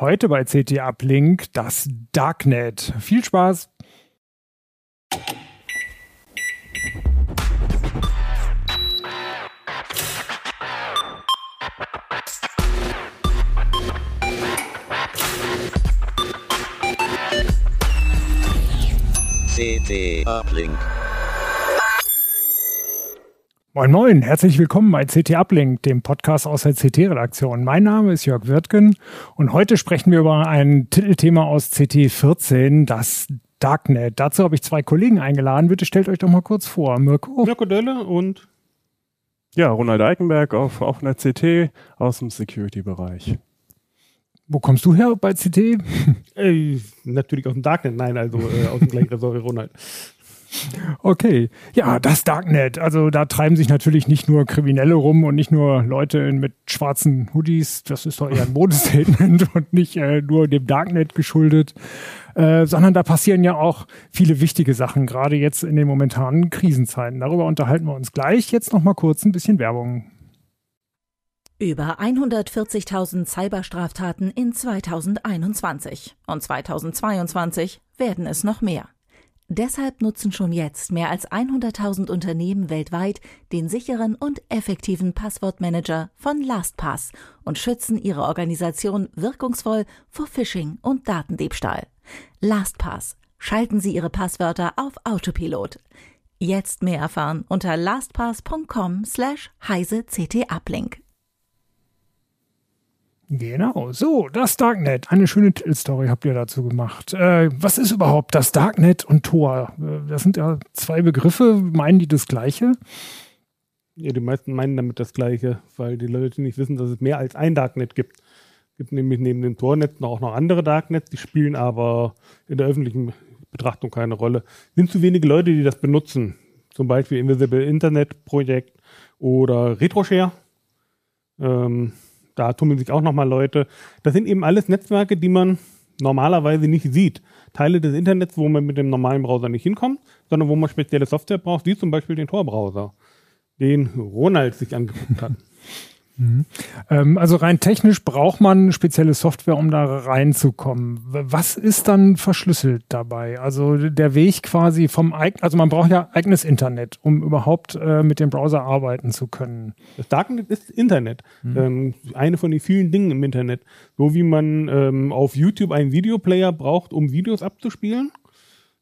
Heute bei CT Uplink das Darknet. Viel Spaß! CT Uplink. Moin Moin, herzlich willkommen bei CT Uplink, dem Podcast aus der CT-Redaktion. Mein Name ist Jörg Wirtgen und heute sprechen wir über ein Titelthema aus CT 14, das Darknet. Dazu habe ich zwei Kollegen eingeladen. Bitte stellt euch doch mal kurz vor. Mirko. Mirko Dölle und ja, Ronald Eikenberg auf, auf einer CT aus dem Security-Bereich. Wo kommst du her bei CT? Äh, natürlich aus dem Darknet, nein, also äh, aus dem gleichen Ressort Ronald. Okay, ja, das Darknet. Also da treiben sich natürlich nicht nur Kriminelle rum und nicht nur Leute mit schwarzen Hoodies. Das ist doch eher ein Modestatement und nicht äh, nur dem Darknet geschuldet, äh, sondern da passieren ja auch viele wichtige Sachen, gerade jetzt in den momentanen Krisenzeiten. Darüber unterhalten wir uns gleich. Jetzt noch mal kurz ein bisschen Werbung. Über 140.000 Cyberstraftaten in 2021 und 2022 werden es noch mehr. Deshalb nutzen schon jetzt mehr als 100.000 Unternehmen weltweit den sicheren und effektiven Passwortmanager von LastPass und schützen ihre Organisation wirkungsvoll vor Phishing und Datendiebstahl. LastPass. Schalten Sie Ihre Passwörter auf Autopilot. Jetzt mehr erfahren unter lastpass.com slash heise ct uplink. Genau, so, das Darknet. Eine schöne Titelstory habt ihr dazu gemacht. Äh, was ist überhaupt das Darknet und Tor? Äh, das sind ja zwei Begriffe. Meinen die das Gleiche? Ja, die meisten meinen damit das Gleiche, weil die Leute nicht wissen, dass es mehr als ein Darknet gibt. Es gibt nämlich neben den Tornetzen auch noch andere Darknets, die spielen aber in der öffentlichen Betrachtung keine Rolle. Es sind zu wenige Leute, die das benutzen. Zum Beispiel Invisible Internet Projekt oder RetroShare. Ähm, da tummeln sich auch nochmal Leute. Das sind eben alles Netzwerke, die man normalerweise nicht sieht. Teile des Internets, wo man mit dem normalen Browser nicht hinkommt, sondern wo man spezielle Software braucht, wie zum Beispiel den Tor-Browser, den Ronald sich angeguckt hat. Mhm. Ähm, also rein technisch braucht man spezielle Software, um da reinzukommen. Was ist dann verschlüsselt dabei? Also der Weg quasi vom, also man braucht ja eigenes Internet, um überhaupt äh, mit dem Browser arbeiten zu können. Das Darknet ist Internet. Mhm. Ähm, eine von den vielen Dingen im Internet. So wie man ähm, auf YouTube einen Videoplayer braucht, um Videos abzuspielen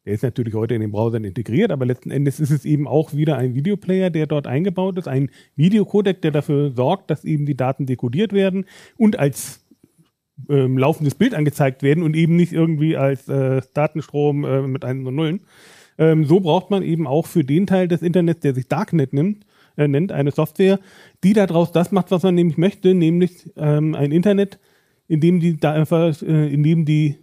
der ist natürlich heute in den Browsern integriert, aber letzten Endes ist es eben auch wieder ein Videoplayer, der dort eingebaut ist, ein Videocodec, der dafür sorgt, dass eben die Daten dekodiert werden und als ähm, laufendes Bild angezeigt werden und eben nicht irgendwie als äh, Datenstrom äh, mit Einsen und Nullen. Ähm, so braucht man eben auch für den Teil des Internets, der sich Darknet nimmt, äh, nennt, eine Software, die daraus das macht, was man nämlich möchte, nämlich ähm, ein Internet, in dem die, äh, in dem die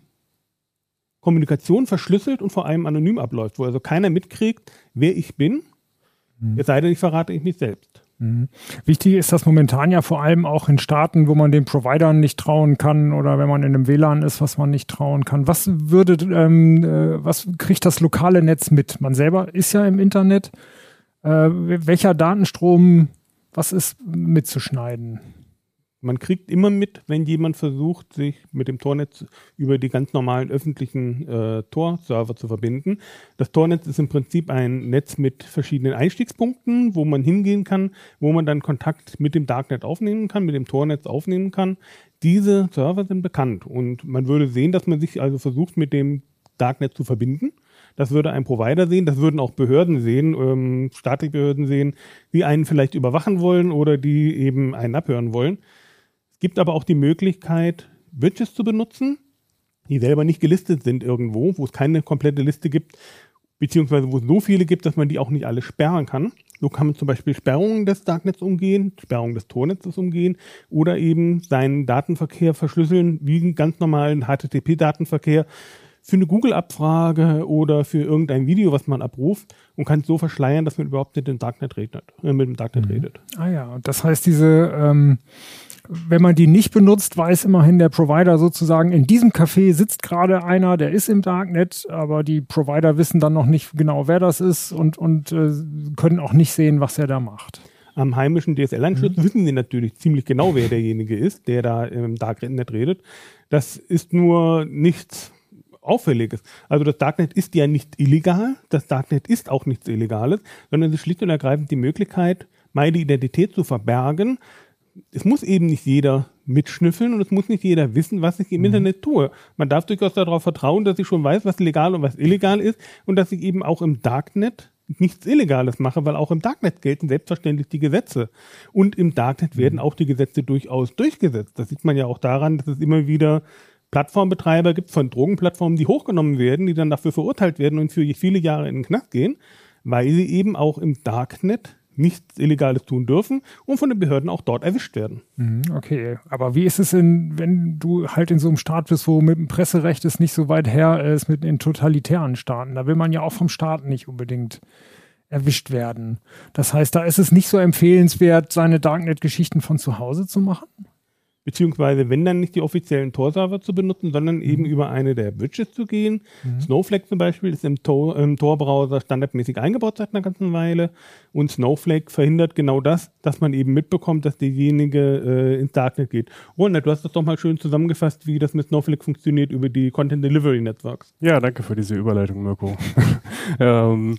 Kommunikation verschlüsselt und vor allem anonym abläuft, wo also keiner mitkriegt, wer ich bin, mhm. es sei denn, ich verrate ich mich selbst. Mhm. Wichtig ist das momentan ja vor allem auch in Staaten, wo man den Providern nicht trauen kann oder wenn man in einem WLAN ist, was man nicht trauen kann. Was würde, ähm, äh, was kriegt das lokale Netz mit? Man selber ist ja im Internet. Äh, welcher Datenstrom, was ist mitzuschneiden? Man kriegt immer mit, wenn jemand versucht, sich mit dem Tornetz über die ganz normalen öffentlichen äh, Tor-Server zu verbinden. Das Tornetz ist im Prinzip ein Netz mit verschiedenen Einstiegspunkten, wo man hingehen kann, wo man dann Kontakt mit dem Darknet aufnehmen kann, mit dem Tornetz aufnehmen kann. Diese Server sind bekannt und man würde sehen, dass man sich also versucht, mit dem Darknet zu verbinden. Das würde ein Provider sehen, das würden auch Behörden sehen, ähm, staatliche Behörden sehen, die einen vielleicht überwachen wollen oder die eben einen abhören wollen gibt aber auch die Möglichkeit, Widgets zu benutzen, die selber nicht gelistet sind irgendwo, wo es keine komplette Liste gibt, beziehungsweise wo es so viele gibt, dass man die auch nicht alle sperren kann. So kann man zum Beispiel Sperrungen des Darknets umgehen, Sperrungen des Tornetzes umgehen oder eben seinen Datenverkehr verschlüsseln wie einen ganz normalen HTTP-Datenverkehr für eine Google-Abfrage oder für irgendein Video, was man abruft und kann es so verschleiern, dass man überhaupt mit dem Darknet redet. Äh, mit dem Darknet mhm. redet. Ah ja, und das heißt, diese ähm, wenn man die nicht benutzt, weiß immerhin der Provider sozusagen, in diesem Café sitzt gerade einer, der ist im Darknet, aber die Provider wissen dann noch nicht genau, wer das ist und, und äh, können auch nicht sehen, was er da macht. Am heimischen DSL-Anschluss mhm. wissen sie natürlich ziemlich genau, wer derjenige ist, der da im Darknet redet. Das ist nur nichts Auffälliges. Also das Darknet ist ja nicht illegal, das Darknet ist auch nichts Illegales, sondern es ist schlicht und ergreifend die Möglichkeit, meine Identität zu verbergen. Es muss eben nicht jeder mitschnüffeln und es muss nicht jeder wissen, was ich im mhm. Internet tue. Man darf durchaus darauf vertrauen, dass ich schon weiß, was legal und was illegal ist und dass ich eben auch im Darknet nichts Illegales mache, weil auch im Darknet gelten selbstverständlich die Gesetze. Und im Darknet werden mhm. auch die Gesetze durchaus durchgesetzt. Das sieht man ja auch daran, dass es immer wieder Plattformbetreiber gibt von Drogenplattformen, die hochgenommen werden, die dann dafür verurteilt werden und für viele Jahre in den Knast gehen, weil sie eben auch im Darknet nichts Illegales tun dürfen und von den Behörden auch dort erwischt werden. Mhm, okay, aber wie ist es in, wenn du halt in so einem Staat bist, wo mit dem Presserecht es nicht so weit her ist, mit den totalitären Staaten? Da will man ja auch vom Staat nicht unbedingt erwischt werden. Das heißt, da ist es nicht so empfehlenswert, seine Darknet-Geschichten von zu Hause zu machen? Beziehungsweise wenn dann nicht die offiziellen Tor-Server zu benutzen, sondern mhm. eben über eine der Widgets zu gehen. Mhm. Snowflake zum Beispiel ist im Tor-Browser standardmäßig eingebaut seit einer ganzen Weile und Snowflake verhindert genau das, dass man eben mitbekommt, dass derjenige äh, ins Darknet geht. Ronald, du hast das doch mal schön zusammengefasst, wie das mit Snowflake funktioniert über die Content Delivery Networks. Ja, danke für diese Überleitung, Mirko. ähm,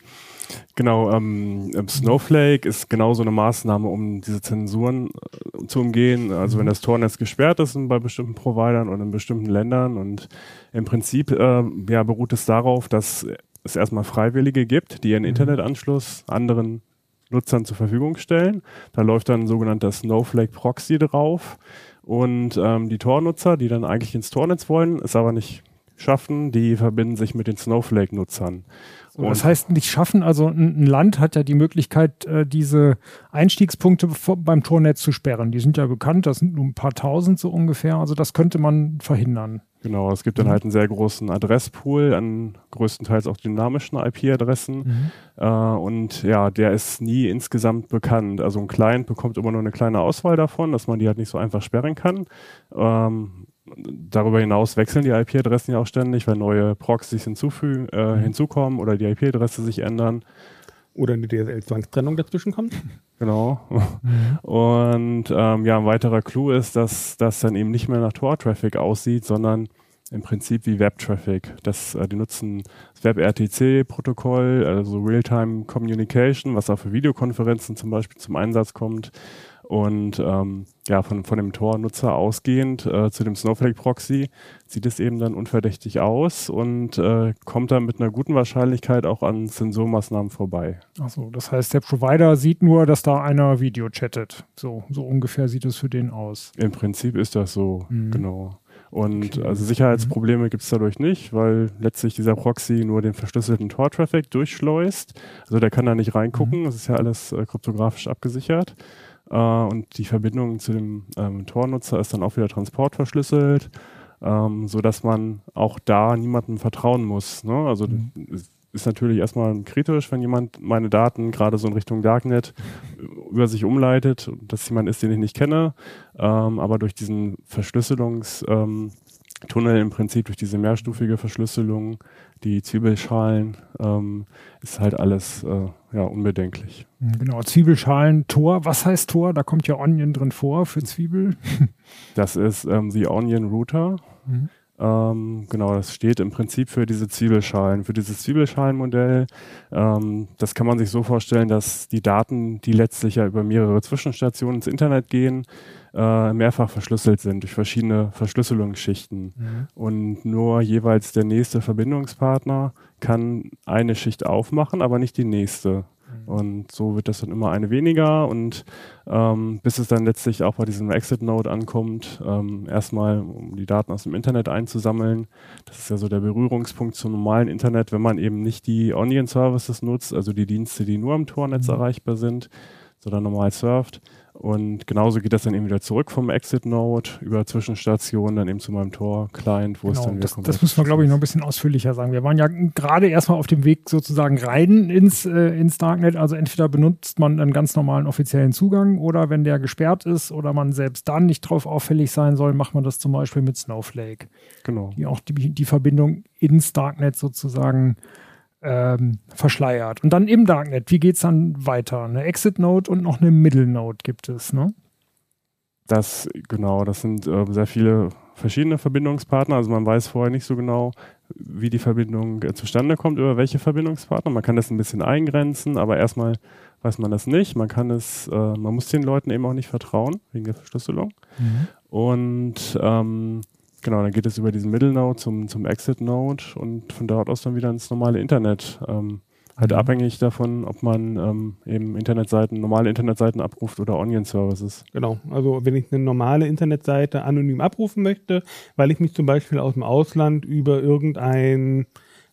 Genau, ähm, ähm, Snowflake ist genau so eine Maßnahme, um diese Zensuren äh, zu umgehen. Also wenn mhm. das Tornetz gesperrt ist bei bestimmten Providern und in bestimmten Ländern und im Prinzip äh, ja, beruht es darauf, dass es erstmal Freiwillige gibt, die ihren mhm. Internetanschluss anderen Nutzern zur Verfügung stellen. Da läuft dann ein sogenannter Snowflake Proxy drauf und ähm, die Tor-Nutzer, die dann eigentlich ins Tornetz wollen, es aber nicht schaffen, die verbinden sich mit den Snowflake-Nutzern. So, das heißt nicht schaffen, also ein, ein, Land hat ja die Möglichkeit, äh, diese Einstiegspunkte beim Tornetz zu sperren. Die sind ja bekannt, das sind nur ein paar tausend so ungefähr. Also das könnte man verhindern. Genau, es gibt dann mhm. halt einen sehr großen Adresspool an größtenteils auch dynamischen IP-Adressen. Mhm. Äh, und ja, der ist nie insgesamt bekannt. Also ein Client bekommt immer nur eine kleine Auswahl davon, dass man die halt nicht so einfach sperren kann. Ähm, darüber hinaus wechseln die IP-Adressen ja auch ständig, weil neue Proxys hinzufügen, äh, mhm. hinzukommen oder die IP-Adresse sich ändern. Oder eine DSL-Zwangstrennung dazwischen kommt. Genau. Mhm. Und ähm, ja, ein weiterer Clou ist, dass das dann eben nicht mehr nach Tor-Traffic aussieht, sondern im Prinzip wie Web-Traffic. Das, äh, die nutzen das Web-RTC-Protokoll, also Real-Time Communication, was auch für Videokonferenzen zum Beispiel zum Einsatz kommt. Und ähm, ja, von, von dem Tor-Nutzer ausgehend äh, zu dem Snowflake-Proxy sieht es eben dann unverdächtig aus und äh, kommt dann mit einer guten Wahrscheinlichkeit auch an Zensurmaßnahmen vorbei. Achso, das heißt, der Provider sieht nur, dass da einer Video chattet. So, so ungefähr sieht es für den aus. Im Prinzip ist das so, mhm. genau. Und okay. also Sicherheitsprobleme mhm. gibt es dadurch nicht, weil letztlich dieser Proxy nur den verschlüsselten Tor-Traffic durchschleust. Also der kann da nicht reingucken, mhm. das ist ja alles äh, kryptografisch abgesichert. Äh, und die Verbindung zu dem ähm, Tor-Nutzer ist dann auch wieder transportverschlüsselt, ähm, sodass man auch da niemandem vertrauen muss. Ne? Also mhm. ist natürlich erstmal kritisch, wenn jemand meine Daten gerade so in Richtung Darknet über sich umleitet, dass jemand ist, den ich nicht kenne. Ähm, aber durch diesen Verschlüsselungs- ähm, Tunnel im Prinzip durch diese mehrstufige Verschlüsselung, die Zwiebelschalen, ähm, ist halt alles äh, ja, unbedenklich. Genau, Zwiebelschalen, Tor. Was heißt Tor? Da kommt ja Onion drin vor für Zwiebel. Das ist ähm, die Onion Router. Mhm. Ähm, genau, das steht im Prinzip für diese Zwiebelschalen, für dieses Zwiebelschalenmodell. Ähm, das kann man sich so vorstellen, dass die Daten, die letztlich ja über mehrere Zwischenstationen ins Internet gehen, äh, mehrfach verschlüsselt sind durch verschiedene Verschlüsselungsschichten. Mhm. Und nur jeweils der nächste Verbindungspartner kann eine Schicht aufmachen, aber nicht die nächste. Mhm. Und so wird das dann immer eine weniger und ähm, bis es dann letztlich auch bei diesem Exit-Node ankommt, ähm, erstmal um die Daten aus dem Internet einzusammeln. Das ist ja so der Berührungspunkt zum normalen Internet, wenn man eben nicht die Onion-Services nutzt, also die Dienste, die nur am Tornetz mhm. erreichbar sind, sondern normal surft. Und genauso geht das dann eben wieder zurück vom Exit-Node über Zwischenstationen dann eben zu meinem Tor-Client, wo genau, es dann wieder das, kommt. Das müssen wir, glaube ich, noch ein bisschen ausführlicher sagen. Wir waren ja gerade erstmal auf dem Weg sozusagen rein ins, äh, ins Darknet. Also entweder benutzt man einen ganz normalen offiziellen Zugang oder wenn der gesperrt ist oder man selbst dann nicht drauf auffällig sein soll, macht man das zum Beispiel mit Snowflake. Genau. Die auch die, die Verbindung ins Darknet sozusagen ähm, verschleiert. Und dann im Darknet, wie geht es dann weiter? Eine Exit-Node und noch eine Middle-Node gibt es, ne? Das, genau, das sind äh, sehr viele verschiedene Verbindungspartner. Also man weiß vorher nicht so genau, wie die Verbindung äh, zustande kommt, über welche Verbindungspartner. Man kann das ein bisschen eingrenzen, aber erstmal weiß man das nicht. Man kann es, äh, man muss den Leuten eben auch nicht vertrauen, wegen der Verschlüsselung. Mhm. Und ähm, genau, dann geht es über diesen Middle Node zum, zum Exit Node und von dort aus dann wieder ins normale Internet. Ähm, halt mhm. abhängig davon, ob man ähm, eben Internetseiten, normale Internetseiten abruft oder Onion-Services. Genau, also wenn ich eine normale Internetseite anonym abrufen möchte, weil ich mich zum Beispiel aus dem Ausland über irgendein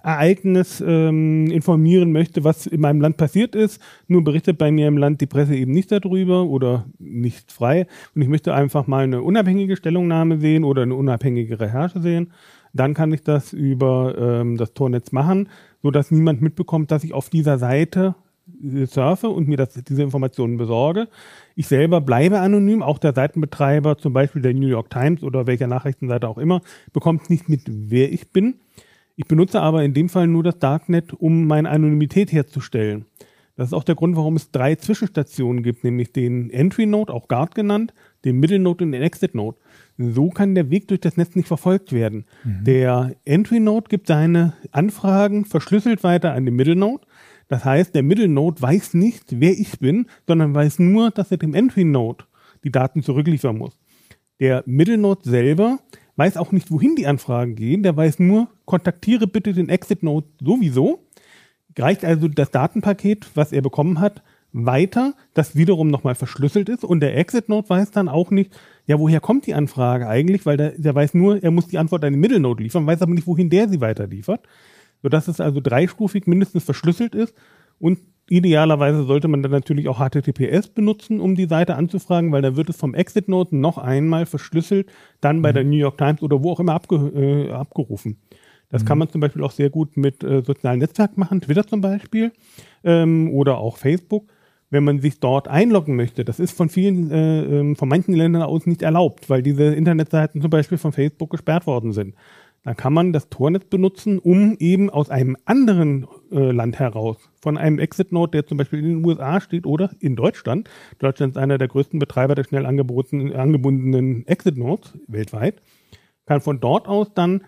Ereignis ähm, informieren möchte, was in meinem Land passiert ist. Nur berichtet bei mir im Land die Presse eben nicht darüber oder nicht frei. Und ich möchte einfach mal eine unabhängige Stellungnahme sehen oder eine unabhängige Recherche sehen. Dann kann ich das über ähm, das Tornetz machen, so dass niemand mitbekommt, dass ich auf dieser Seite äh, surfe und mir das, diese Informationen besorge. Ich selber bleibe anonym, auch der Seitenbetreiber, zum Beispiel der New York Times oder welcher Nachrichtenseite auch immer, bekommt nicht mit, wer ich bin. Ich benutze aber in dem Fall nur das Darknet, um meine Anonymität herzustellen. Das ist auch der Grund, warum es drei Zwischenstationen gibt, nämlich den Entry Node, auch Guard genannt, den Middle Node und den Exit Node. So kann der Weg durch das Netz nicht verfolgt werden. Mhm. Der Entry Node gibt seine Anfragen verschlüsselt weiter an den Middle Node. Das heißt, der Middle Node weiß nicht, wer ich bin, sondern weiß nur, dass er dem Entry Node die Daten zurückliefern muss. Der Middle Node selber weiß auch nicht, wohin die Anfragen gehen. Der weiß nur, kontaktiere bitte den Exit Node sowieso. Reicht also das Datenpaket, was er bekommen hat, weiter, das wiederum nochmal verschlüsselt ist. Und der Exit Node weiß dann auch nicht, ja, woher kommt die Anfrage eigentlich, weil der, der weiß nur, er muss die Antwort an den Middle Node liefern, weiß aber nicht, wohin der sie weiterliefert. Sodass es also dreistufig mindestens verschlüsselt ist und Idealerweise sollte man dann natürlich auch HTTPS benutzen, um die Seite anzufragen, weil da wird es vom Exit Node noch einmal verschlüsselt, dann bei mhm. der New York Times oder wo auch immer abge äh, abgerufen. Das mhm. kann man zum Beispiel auch sehr gut mit äh, sozialen Netzwerken machen, Twitter zum Beispiel ähm, oder auch Facebook, wenn man sich dort einloggen möchte. Das ist von vielen, äh, ähm, von manchen Ländern aus nicht erlaubt, weil diese Internetseiten zum Beispiel von Facebook gesperrt worden sind dann kann man das Tornetz benutzen, um eben aus einem anderen äh, Land heraus, von einem Exit-Node, der zum Beispiel in den USA steht oder in Deutschland, Deutschland ist einer der größten Betreiber der schnell angebundenen Exit-Nodes weltweit, kann von dort aus dann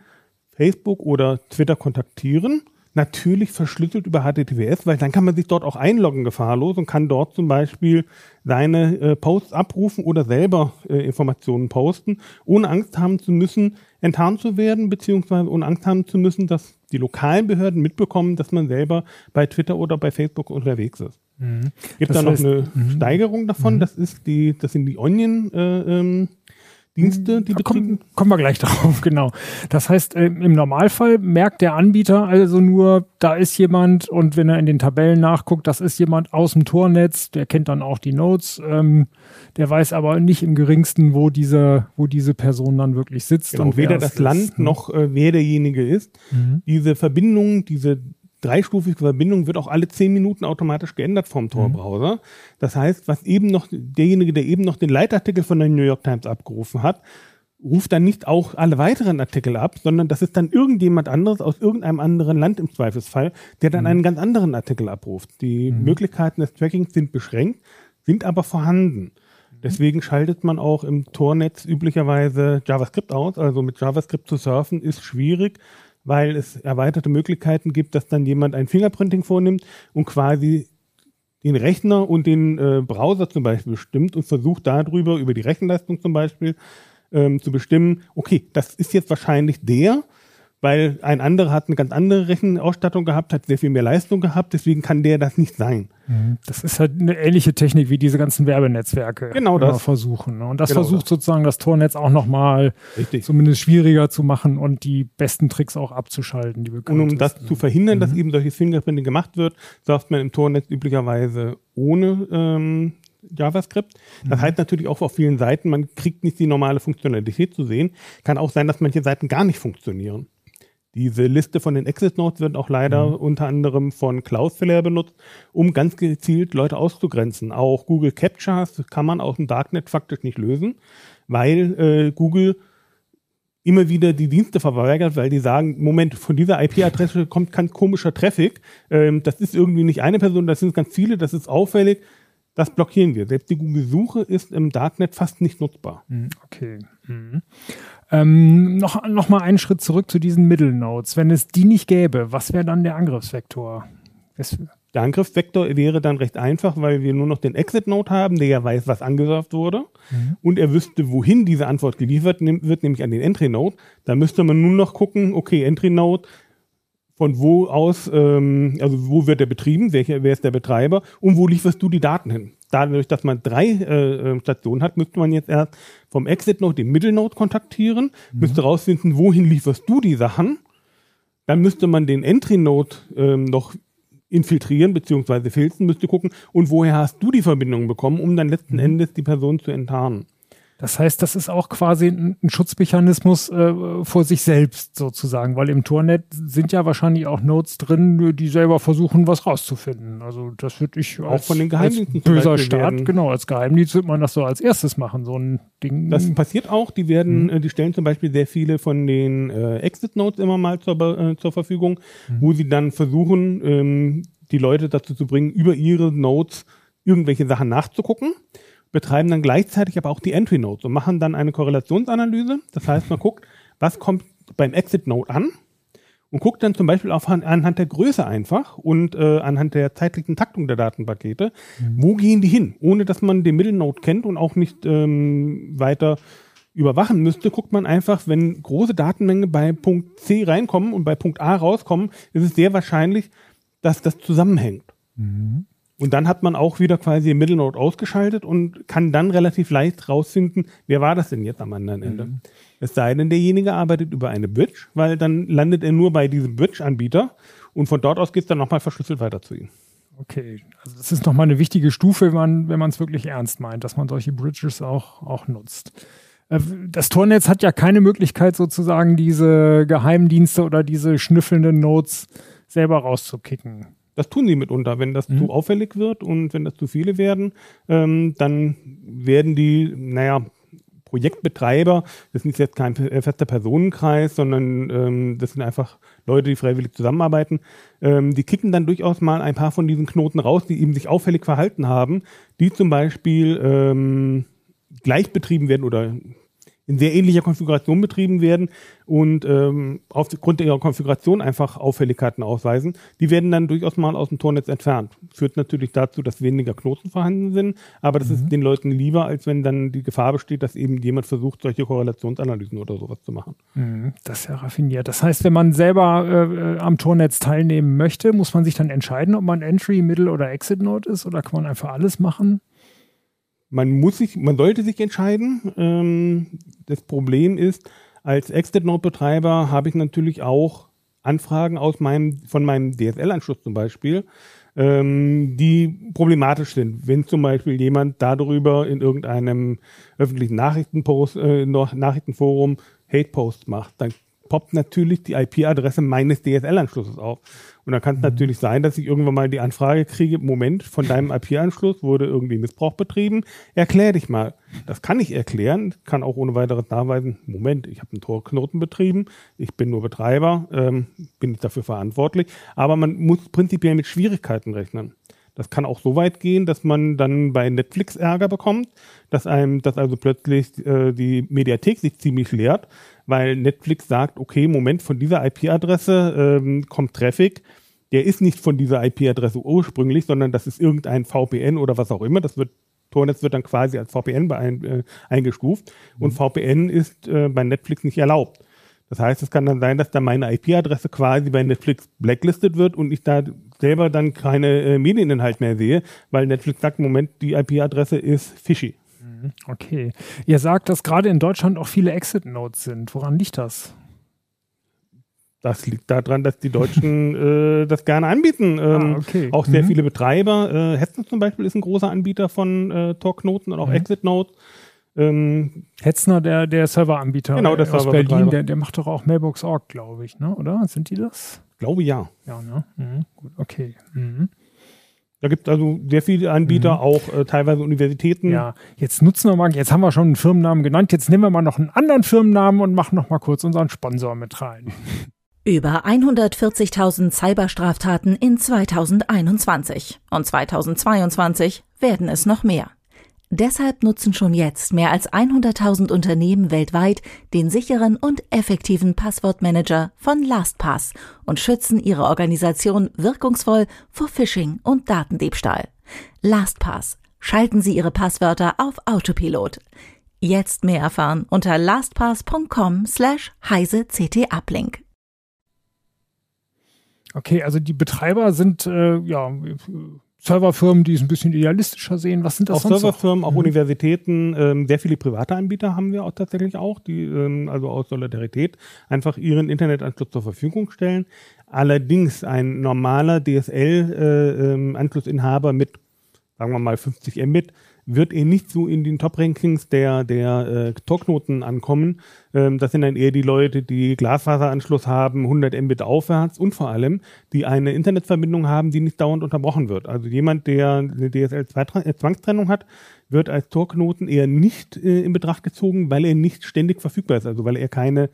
Facebook oder Twitter kontaktieren natürlich verschlüsselt über HTTPS, weil dann kann man sich dort auch einloggen gefahrlos und kann dort zum Beispiel seine äh, Posts abrufen oder selber äh, Informationen posten, ohne Angst haben zu müssen, enttarnt zu werden, beziehungsweise ohne Angst haben zu müssen, dass die lokalen Behörden mitbekommen, dass man selber bei Twitter oder bei Facebook unterwegs ist. Mhm. Gibt da noch eine mhm. Steigerung davon? Mhm. Das ist die, das sind die Onion äh, ähm, Dienste, die betrieben? Komm, kommen wir gleich drauf, genau. Das heißt, äh, im Normalfall merkt der Anbieter also nur, da ist jemand und wenn er in den Tabellen nachguckt, das ist jemand aus dem Tornetz, der kennt dann auch die Notes, ähm, der weiß aber nicht im geringsten, wo diese, wo diese Person dann wirklich sitzt. Genau, und weder das Land ist, ne? noch äh, wer derjenige ist. Mhm. Diese Verbindung, diese dreistufige Verbindung wird auch alle zehn Minuten automatisch geändert vom Tor-Browser. Das heißt, was eben noch derjenige, der eben noch den Leitartikel von der New York Times abgerufen hat, ruft dann nicht auch alle weiteren Artikel ab, sondern das ist dann irgendjemand anderes aus irgendeinem anderen Land im Zweifelsfall, der dann mhm. einen ganz anderen Artikel abruft. Die mhm. Möglichkeiten des Trackings sind beschränkt, sind aber vorhanden. Deswegen schaltet man auch im Tornetz üblicherweise JavaScript aus. Also mit JavaScript zu surfen ist schwierig, weil es erweiterte Möglichkeiten gibt, dass dann jemand ein Fingerprinting vornimmt und quasi den Rechner und den äh, Browser zum Beispiel bestimmt und versucht darüber, über die Rechenleistung zum Beispiel, ähm, zu bestimmen, okay, das ist jetzt wahrscheinlich der, weil ein anderer hat eine ganz andere Rechenausstattung gehabt, hat sehr viel mehr Leistung gehabt, deswegen kann der das nicht sein. Mhm. Das ist halt eine ähnliche Technik wie diese ganzen Werbenetzwerke genau das. versuchen. Ne? Und das genau versucht das. sozusagen das Tornetz auch nochmal zumindest schwieriger zu machen und die besten Tricks auch abzuschalten. Die und um das zu verhindern, mhm. dass eben solches Fingerprinting gemacht wird, surft man im Tornetz üblicherweise ohne ähm, JavaScript. Das mhm. heißt natürlich auch auf vielen Seiten, man kriegt nicht die normale Funktionalität zu sehen. Kann auch sein, dass manche Seiten gar nicht funktionieren. Diese Liste von den Exit Notes wird auch leider mhm. unter anderem von Cloudflare benutzt, um ganz gezielt Leute auszugrenzen. Auch Google Captchas kann man aus dem Darknet faktisch nicht lösen, weil äh, Google immer wieder die Dienste verweigert, weil die sagen, Moment, von dieser IP-Adresse kommt ganz komischer Traffic. Ähm, das ist irgendwie nicht eine Person, das sind ganz viele, das ist auffällig. Das blockieren wir. Selbst die Google-Suche ist im Darknet fast nicht nutzbar. Mhm, okay. Mhm. Ähm, noch, noch mal einen Schritt zurück zu diesen Middle Nodes. Wenn es die nicht gäbe, was wäre dann der Angriffsvektor? Der Angriffsvektor wäre dann recht einfach, weil wir nur noch den Exit-Node haben, der ja weiß, was angesurft wurde. Mhm. Und er wüsste, wohin diese Antwort geliefert wird, nämlich an den Entry-Node. Da müsste man nur noch gucken, okay, Entry-Node, von wo aus, ähm, also wo wird der betrieben, welcher, wer ist der Betreiber und wo lieferst du die Daten hin? Dadurch, dass man drei äh, ähm, Stationen hat, müsste man jetzt erst vom Exit-Node den Middle-Node kontaktieren, mhm. müsste rausfinden, wohin lieferst du die Sachen. Dann müsste man den Entry-Node ähm, noch infiltrieren bzw. filzen, müsste gucken, und woher hast du die Verbindung bekommen, um dann letzten mhm. Endes die Person zu enttarnen. Das heißt, das ist auch quasi ein, ein Schutzmechanismus äh, vor sich selbst sozusagen, weil im Tornet sind ja wahrscheinlich auch Nodes drin, die selber versuchen, was rauszufinden. Also das würde ich auch als, von den Geheimdiensten als böser Staat, werden. genau, als Geheimdienst wird man das so als erstes machen, so ein Ding. Das passiert auch. Die werden, mhm. die stellen zum Beispiel sehr viele von den äh, Exit Nodes immer mal zur, äh, zur Verfügung, mhm. wo sie dann versuchen, ähm, die Leute dazu zu bringen, über ihre Nodes irgendwelche Sachen nachzugucken betreiben dann gleichzeitig aber auch die Entry Nodes und machen dann eine Korrelationsanalyse. Das heißt, man guckt, was kommt beim Exit Node an und guckt dann zum Beispiel auf, anhand der Größe einfach und äh, anhand der zeitlichen Taktung der Datenpakete, mhm. wo gehen die hin, ohne dass man den Middle Node kennt und auch nicht ähm, weiter überwachen müsste, guckt man einfach, wenn große Datenmengen bei Punkt C reinkommen und bei Punkt A rauskommen, ist es sehr wahrscheinlich, dass das zusammenhängt. Mhm. Und dann hat man auch wieder quasi den Middle Node ausgeschaltet und kann dann relativ leicht rausfinden, wer war das denn jetzt am anderen Ende. Mhm. Es sei denn, derjenige arbeitet über eine Bridge, weil dann landet er nur bei diesem Bridge-Anbieter und von dort aus geht es dann nochmal verschlüsselt weiter zu ihm. Okay, also das ist nochmal eine wichtige Stufe, wenn man es wirklich ernst meint, dass man solche Bridges auch, auch nutzt. Äh, das Tornetz hat ja keine Möglichkeit, sozusagen diese Geheimdienste oder diese schnüffelnden Nodes selber rauszukicken. Das tun sie mitunter. Wenn das mhm. zu auffällig wird und wenn das zu viele werden, ähm, dann werden die, naja, Projektbetreiber, das ist jetzt kein äh, fester Personenkreis, sondern ähm, das sind einfach Leute, die freiwillig zusammenarbeiten, ähm, die kicken dann durchaus mal ein paar von diesen Knoten raus, die eben sich auffällig verhalten haben, die zum Beispiel ähm, gleich betrieben werden oder in sehr ähnlicher Konfiguration betrieben werden und ähm, aufgrund ihrer Konfiguration einfach Auffälligkeiten ausweisen. Die werden dann durchaus mal aus dem Tornetz entfernt. Führt natürlich dazu, dass weniger Knoten vorhanden sind, aber das mhm. ist den Leuten lieber, als wenn dann die Gefahr besteht, dass eben jemand versucht, solche Korrelationsanalysen oder sowas zu machen. Mhm, das ist ja raffiniert. Das heißt, wenn man selber äh, am Tornetz teilnehmen möchte, muss man sich dann entscheiden, ob man Entry, Middle oder Exit Node ist oder kann man einfach alles machen? Man muss sich, man sollte sich entscheiden. Ähm, das Problem ist, als Exit-Node-Betreiber habe ich natürlich auch Anfragen aus meinem, von meinem DSL-Anschluss zum Beispiel, ähm, die problematisch sind. Wenn zum Beispiel jemand darüber in irgendeinem öffentlichen Nachrichtenpost, äh, Nachrichtenforum Hate-Posts macht, dann poppt natürlich die IP-Adresse meines DSL-Anschlusses auf. Und dann kann es mhm. natürlich sein, dass ich irgendwann mal die Anfrage kriege, Moment, von deinem IP-Anschluss wurde irgendwie Missbrauch betrieben. Erklär dich mal. Das kann ich erklären, kann auch ohne weiteres nachweisen, Moment, ich habe einen Torknoten betrieben, ich bin nur Betreiber, ähm, bin ich dafür verantwortlich. Aber man muss prinzipiell mit Schwierigkeiten rechnen. Das kann auch so weit gehen, dass man dann bei Netflix Ärger bekommt, dass einem, dass also plötzlich äh, die Mediathek sich ziemlich leert, weil Netflix sagt, okay, Moment, von dieser IP-Adresse ähm, kommt Traffic, der ist nicht von dieser IP-Adresse ursprünglich, sondern das ist irgendein VPN oder was auch immer. Das wird Tornetz wird dann quasi als VPN beein, äh, eingestuft mhm. und VPN ist äh, bei Netflix nicht erlaubt. Das heißt, es kann dann sein, dass da meine IP-Adresse quasi bei Netflix blacklistet wird und ich da selber dann keine äh, Medieninhalt mehr sehe, weil Netflix sagt, Moment, die IP-Adresse ist fishy. Mhm. Okay. Ihr sagt, dass gerade in Deutschland auch viele Exit-Nodes sind. Woran liegt das? Das liegt daran, dass die Deutschen äh, das gerne anbieten. Ähm, ah, okay. Auch sehr mhm. viele Betreiber. Äh, Hetzen zum Beispiel ist ein großer Anbieter von äh, Tor-Knoten und auch mhm. Exit-Nodes. Ähm, Hetzner, der, der Serveranbieter genau, der aus Berlin, der, der macht doch auch Mailbox.org, glaube ich, ne? oder? Sind die das? Glaube ja. Ja, ne? Mhm. Gut, okay. Mhm. Da gibt es also sehr viele Anbieter, mhm. auch äh, teilweise Universitäten. Ja, jetzt nutzen wir mal, jetzt haben wir schon einen Firmennamen genannt, jetzt nehmen wir mal noch einen anderen Firmennamen und machen noch mal kurz unseren Sponsor mit rein. Über 140.000 Cyberstraftaten in 2021 und 2022 werden es noch mehr. Deshalb nutzen schon jetzt mehr als 100.000 Unternehmen weltweit den sicheren und effektiven Passwortmanager von LastPass und schützen ihre Organisation wirkungsvoll vor Phishing und Datendiebstahl. LastPass. Schalten Sie Ihre Passwörter auf Autopilot. Jetzt mehr erfahren unter lastpass.com slash heise ct uplink. Okay, also die Betreiber sind äh, ja Serverfirmen, die es ein bisschen idealistischer sehen. Was sind das auch sonst Serverfirmen, noch? auch Mhm. Universitäten, ähm, sehr viele private Anbieter haben wir auch tatsächlich auch, die ähm, also aus Solidarität einfach ihren Internetanschluss zur Verfügung stellen. Allerdings ein normaler DSL-Anschlussinhaber mit, sagen wir mal, 50 Mbit wird eh nicht so in den Top-Rankings der, der äh, Tor-Knoten ankommen. Ähm, das sind dann eher die Leute, die Glasfaseranschluss haben, 100 Mbit aufwärts und vor allem, die eine Internetverbindung haben, die nicht dauernd unterbrochen wird. Also jemand, der eine DSL-Zwangstrennung hat, wird als Torknoten eher nicht äh, in Betracht gezogen, weil er nicht ständig verfügbar ist, also weil er keine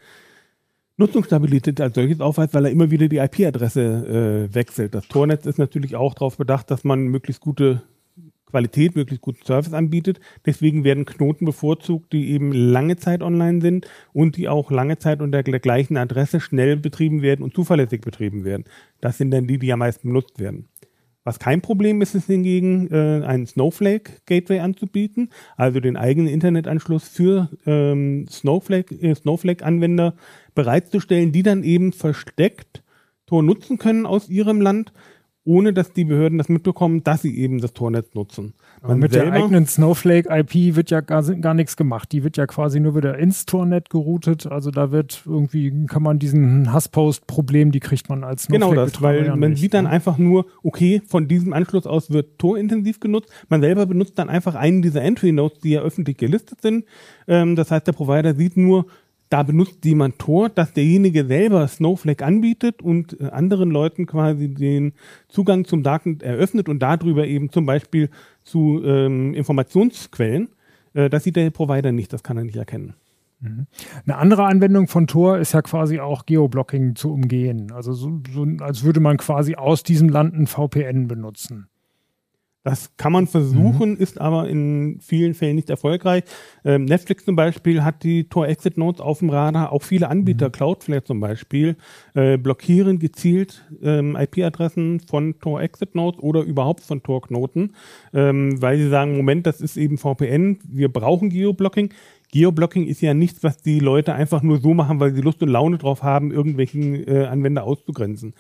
Nutzungsstabilität als solches aufweist, weil er immer wieder die IP-Adresse äh, wechselt. Das Tornetz ist natürlich auch darauf bedacht, dass man möglichst gute Qualität, möglichst guten Service anbietet. Deswegen werden Knoten bevorzugt, die eben lange Zeit online sind und die auch lange Zeit unter der gleichen Adresse schnell betrieben werden und zuverlässig betrieben werden. Das sind dann die, die am meisten benutzt werden. Was kein Problem ist, ist hingegen, äh, einen Snowflake Gateway anzubieten, also den eigenen Internetanschluss für ähm, Snowflake, äh, Snowflake-Anwender bereitzustellen, die dann eben versteckt Tor nutzen können aus ihrem Land ohne dass die Behörden das mitbekommen, dass sie eben das Tornetz nutzen. Aber mit der eigenen Snowflake-IP wird ja gar, gar nichts gemacht. Die wird ja quasi nur wieder ins Tornet geroutet. Also da wird irgendwie, kann man diesen Hasspost-Problem, die kriegt man als Genau Snowflake das, weil ja man nicht, sieht dann ne? einfach nur, okay, von diesem Anschluss aus wird torintensiv genutzt. Man selber benutzt dann einfach einen dieser Entry-Nodes, die ja öffentlich gelistet sind. Ähm, das heißt, der Provider sieht nur, da benutzt jemand Tor, dass derjenige selber Snowflake anbietet und äh, anderen Leuten quasi den Zugang zum Darknet eröffnet und darüber eben zum Beispiel zu ähm, Informationsquellen. Äh, das sieht der Provider nicht, das kann er nicht erkennen. Eine andere Anwendung von Tor ist ja quasi auch Geoblocking zu umgehen. Also so, so als würde man quasi aus diesem Land ein VPN benutzen. Das kann man versuchen, ist aber in vielen Fällen nicht erfolgreich. Ähm, Netflix zum Beispiel hat die Tor-Exit-Nodes auf dem Radar. Auch viele Anbieter, Cloudflare zum Beispiel, äh, blockieren gezielt ähm, IP-Adressen von Tor-Exit-Nodes oder überhaupt von Tor-Knoten, ähm, weil sie sagen, Moment, das ist eben VPN, wir brauchen Geoblocking. Geoblocking ist ja nichts, was die Leute einfach nur so machen, weil sie Lust und Laune drauf haben, irgendwelchen äh, Anwender auszugrenzen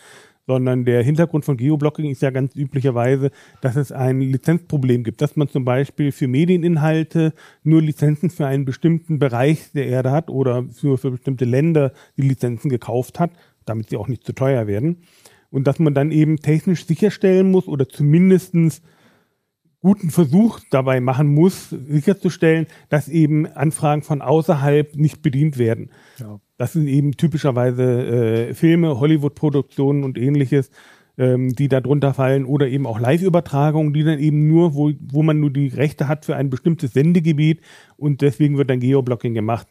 sondern der Hintergrund von Geoblocking ist ja ganz üblicherweise, dass es ein Lizenzproblem gibt, dass man zum Beispiel für Medieninhalte nur Lizenzen für einen bestimmten Bereich der Erde hat oder für, für bestimmte Länder die Lizenzen gekauft hat, damit sie auch nicht zu teuer werden. Und dass man dann eben technisch sicherstellen muss oder zumindestens guten Versuch dabei machen muss, sicherzustellen, dass eben Anfragen von außerhalb nicht bedient werden. Ja. Das sind eben typischerweise äh, Filme, Hollywood-Produktionen und ähnliches, ähm, die da drunter fallen oder eben auch Live-Übertragungen, die dann eben nur, wo, wo man nur die Rechte hat für ein bestimmtes Sendegebiet und deswegen wird dann Geoblocking gemacht.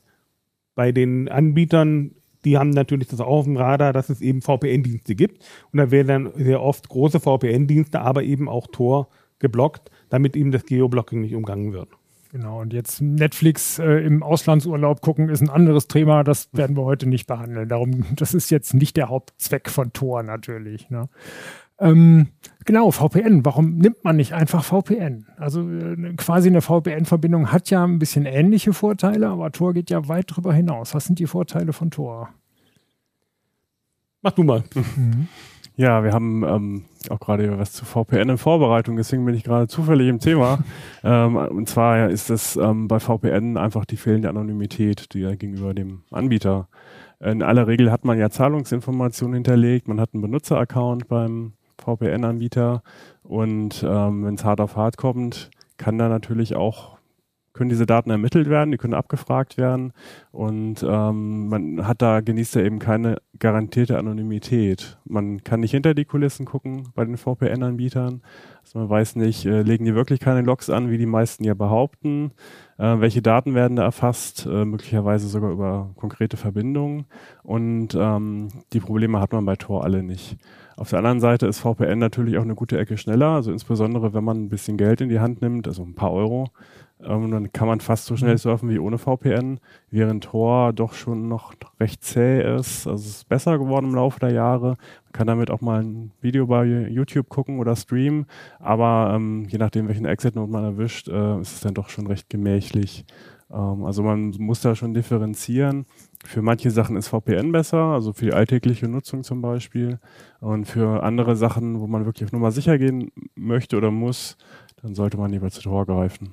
Bei den Anbietern, die haben natürlich das auch auf dem Radar, dass es eben VPN-Dienste gibt und da werden dann sehr oft große VPN-Dienste, aber eben auch Tor geblockt, damit eben das Geoblocking nicht umgangen wird. Genau, und jetzt Netflix äh, im Auslandsurlaub gucken ist ein anderes Thema, das werden wir heute nicht behandeln. Darum, das ist jetzt nicht der Hauptzweck von Tor natürlich. Ne? Ähm, genau, VPN. Warum nimmt man nicht einfach VPN? Also äh, quasi eine VPN-Verbindung hat ja ein bisschen ähnliche Vorteile, aber Tor geht ja weit darüber hinaus. Was sind die Vorteile von Tor? Mach du mal. Ja, wir haben ähm, auch gerade was zu VPN in Vorbereitung, deswegen bin ich gerade zufällig im Thema. ähm, und zwar ist es ähm, bei VPN einfach die fehlende Anonymität die ja gegenüber dem Anbieter. In aller Regel hat man ja Zahlungsinformationen hinterlegt, man hat einen Benutzeraccount beim VPN-Anbieter und ähm, wenn es hart auf hart kommt, kann da natürlich auch können diese Daten ermittelt werden, die können abgefragt werden und ähm, man hat da genießt er eben keine garantierte Anonymität. Man kann nicht hinter die Kulissen gucken bei den VPN-Anbietern, Also man weiß nicht, äh, legen die wirklich keine Logs an, wie die meisten ja behaupten? Äh, welche Daten werden da erfasst? Äh, möglicherweise sogar über konkrete Verbindungen. Und ähm, die Probleme hat man bei Tor alle nicht. Auf der anderen Seite ist VPN natürlich auch eine gute Ecke schneller, also insbesondere wenn man ein bisschen Geld in die Hand nimmt, also ein paar Euro, ähm, dann kann man fast so schnell mhm. surfen wie ohne VPN, während Tor doch schon noch recht zäh ist. Also es ist besser geworden im Laufe der Jahre. Man kann damit auch mal ein Video bei YouTube gucken oder streamen, aber ähm, je nachdem, welchen Exit-Node man erwischt, äh, ist es dann doch schon recht gemächlich. Ähm, also man muss da schon differenzieren. Für manche Sachen ist VPN besser, also für die alltägliche Nutzung zum Beispiel. Und für andere Sachen, wo man wirklich auf Nummer sicher gehen möchte oder muss, dann sollte man lieber zu Tor greifen.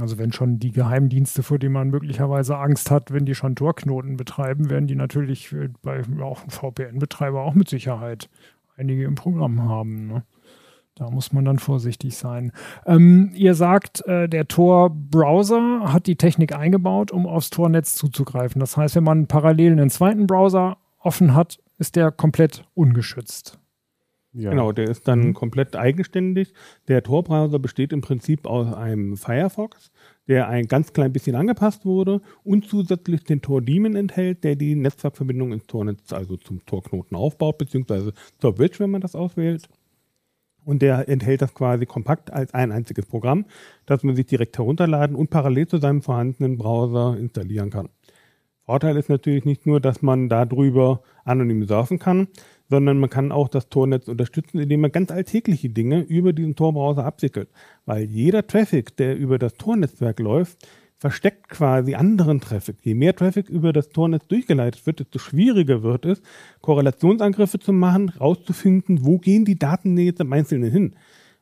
Also wenn schon die Geheimdienste, vor denen man möglicherweise Angst hat, wenn die schon Torknoten betreiben, werden die natürlich bei auch VPN-Betreiber auch mit Sicherheit einige im Programm haben. Ne? Da muss man dann vorsichtig sein. Ähm, ihr sagt, äh, der Tor-Browser hat die Technik eingebaut, um aufs Tor-Netz zuzugreifen. Das heißt, wenn man parallel einen zweiten Browser offen hat, ist der komplett ungeschützt. Ja. Genau, der ist dann mhm. komplett eigenständig. Der Tor-Browser besteht im Prinzip aus einem Firefox, der ein ganz klein bisschen angepasst wurde und zusätzlich den Tor-Daemon enthält, der die Netzwerkverbindung ins Tornetz, also zum Torknoten aufbaut, beziehungsweise zur Bridge, wenn man das auswählt. Und der enthält das quasi kompakt als ein einziges Programm, das man sich direkt herunterladen und parallel zu seinem vorhandenen Browser installieren kann. Vorteil ist natürlich nicht nur, dass man darüber anonym surfen kann, sondern man kann auch das Tornetz unterstützen, indem man ganz alltägliche Dinge über diesen Tor-Browser abwickelt. Weil jeder Traffic, der über das Tornetzwerk läuft, versteckt quasi anderen Traffic. Je mehr Traffic über das Tornetz durchgeleitet wird, desto schwieriger wird es, Korrelationsangriffe zu machen, rauszufinden, wo gehen die Daten jetzt im Einzelnen hin.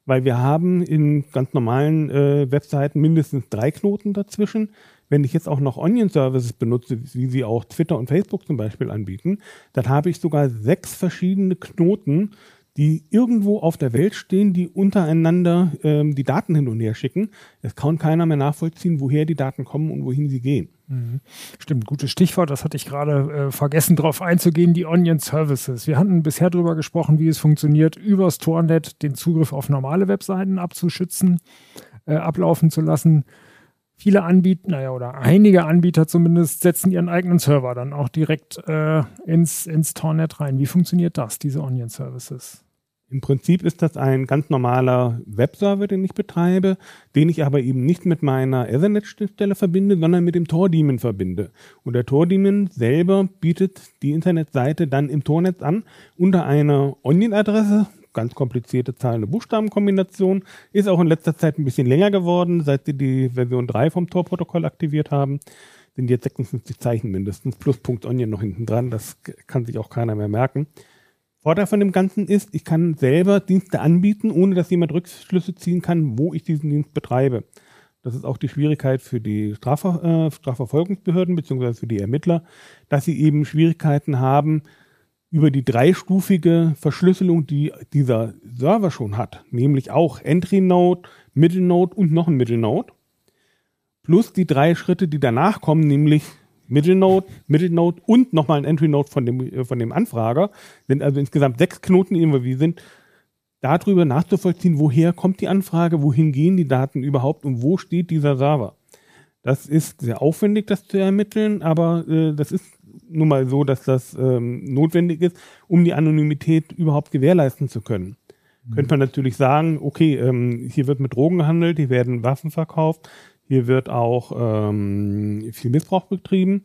Weil wir haben in ganz normalen äh, Webseiten mindestens drei Knoten dazwischen. Wenn ich jetzt auch noch Onion-Services benutze, wie sie auch Twitter und Facebook zum Beispiel anbieten, dann habe ich sogar sechs verschiedene Knoten, die irgendwo auf der Welt stehen, die untereinander ähm, die Daten hin und her schicken. Es kann keiner mehr nachvollziehen, woher die Daten kommen und wohin sie gehen. Mhm. Stimmt, gutes Stichwort. Das hatte ich gerade äh, vergessen, darauf einzugehen, die Onion Services. Wir hatten bisher darüber gesprochen, wie es funktioniert, übers Tornet den Zugriff auf normale Webseiten abzuschützen, äh, ablaufen zu lassen. Viele Anbieter, naja, oder einige Anbieter zumindest, setzen ihren eigenen Server dann auch direkt äh, ins, ins Tornet rein. Wie funktioniert das, diese Onion Services? Im Prinzip ist das ein ganz normaler Webserver, den ich betreibe, den ich aber eben nicht mit meiner Ethernet-Schnittstelle verbinde, sondern mit dem Tor-Daemon verbinde. Und der Tor-Daemon selber bietet die Internetseite dann im Tornetz an unter einer Onion-Adresse, ganz komplizierte Zahlen- und Buchstabenkombination. Ist auch in letzter Zeit ein bisschen länger geworden, seit sie die Version 3 vom Tor-Protokoll aktiviert haben. Sind jetzt 56 Zeichen mindestens, plus Punkt Onion noch hinten dran. Das kann sich auch keiner mehr merken. Vorteil von dem Ganzen ist, ich kann selber Dienste anbieten, ohne dass jemand Rückschlüsse ziehen kann, wo ich diesen Dienst betreibe. Das ist auch die Schwierigkeit für die Strafver äh, Strafverfolgungsbehörden bzw. für die Ermittler, dass sie eben Schwierigkeiten haben, über die dreistufige Verschlüsselung, die dieser Server schon hat, nämlich auch Entry Node, Middle Node und noch ein Middle Node, plus die drei Schritte, die danach kommen, nämlich Middle Node, Middle Node und nochmal ein Entry Node von dem, äh, von dem Anfrager, sind also insgesamt sechs Knoten involviert sind, darüber nachzuvollziehen, woher kommt die Anfrage, wohin gehen die Daten überhaupt und wo steht dieser Server. Das ist sehr aufwendig, das zu ermitteln, aber äh, das ist nun mal so, dass das ähm, notwendig ist, um die Anonymität überhaupt gewährleisten zu können. Mhm. Könnte man natürlich sagen, okay, ähm, hier wird mit Drogen gehandelt, hier werden Waffen verkauft, hier wird auch ähm, viel Missbrauch betrieben.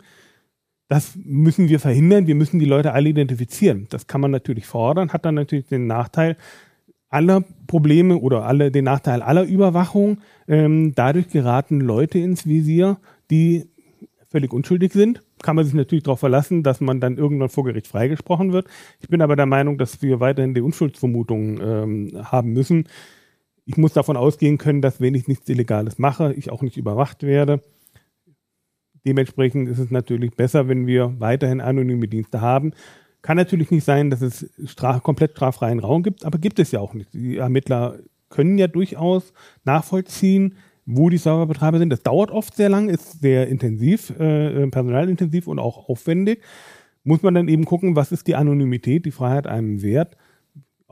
Das müssen wir verhindern. Wir müssen die Leute alle identifizieren. Das kann man natürlich fordern, hat dann natürlich den Nachteil aller Probleme oder alle, den Nachteil aller Überwachung. Ähm, dadurch geraten Leute ins Visier, die völlig unschuldig sind kann man sich natürlich darauf verlassen, dass man dann irgendwann vor Gericht freigesprochen wird. Ich bin aber der Meinung, dass wir weiterhin die Unschuldsvermutung ähm, haben müssen. Ich muss davon ausgehen können, dass wenn ich nichts Illegales mache, ich auch nicht überwacht werde. Dementsprechend ist es natürlich besser, wenn wir weiterhin anonyme Dienste haben. Kann natürlich nicht sein, dass es straf komplett straffreien Raum gibt, aber gibt es ja auch nicht. Die Ermittler können ja durchaus nachvollziehen, wo die Serverbetreiber sind. Das dauert oft sehr lang, ist sehr intensiv, äh, personalintensiv und auch aufwendig. Muss man dann eben gucken, was ist die Anonymität, die Freiheit einem wert.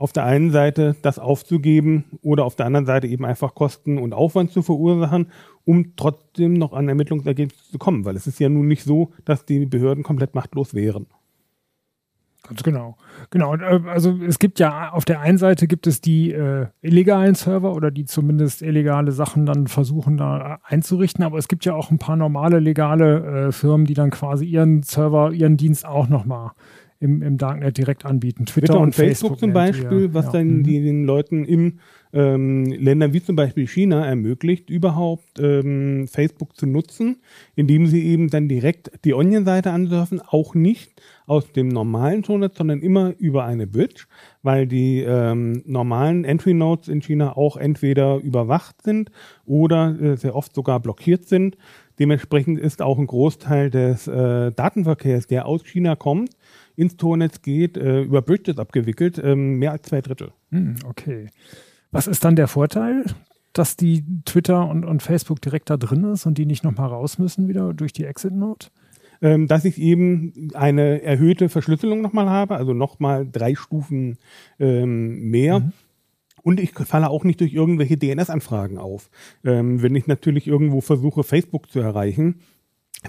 auf der einen Seite das aufzugeben oder auf der anderen Seite eben einfach Kosten und Aufwand zu verursachen, um trotzdem noch an Ermittlungsergebnisse zu kommen, weil es ist ja nun nicht so, dass die Behörden komplett machtlos wären. Ganz genau. Genau. Äh, also es gibt ja auf der einen Seite gibt es die äh, illegalen Server oder die zumindest illegale Sachen dann versuchen da einzurichten, aber es gibt ja auch ein paar normale legale äh, Firmen, die dann quasi ihren Server, ihren Dienst auch nochmal im, im Darknet direkt anbieten. Twitter, Twitter und, und, Facebook, Facebook zum Beispiel, ja. was ja. dann mhm. die, den Leuten in ähm, Ländern wie zum Beispiel China ermöglicht, überhaupt ähm, Facebook zu nutzen, indem sie eben dann direkt die Onion-Seite ansurfen, auch nicht aus dem normalen Toolnet, sondern immer über eine Bridge, weil die ähm, normalen Entry-Nodes in China auch entweder überwacht sind oder äh, sehr oft sogar blockiert sind. Dementsprechend ist auch ein Großteil des äh, Datenverkehrs, der aus China kommt, ins Tornetz geht, äh, über Bridges abgewickelt, ähm, mehr als zwei Drittel. Hm, okay. Was ist dann der Vorteil, dass die Twitter und, und Facebook direkt da drin ist und die nicht nochmal raus müssen wieder durch die Exit-Note? Ähm, dass ich eben eine erhöhte Verschlüsselung nochmal habe, also nochmal drei Stufen ähm, mehr. Mhm. Und ich falle auch nicht durch irgendwelche DNS-Anfragen auf. Ähm, wenn ich natürlich irgendwo versuche, Facebook zu erreichen,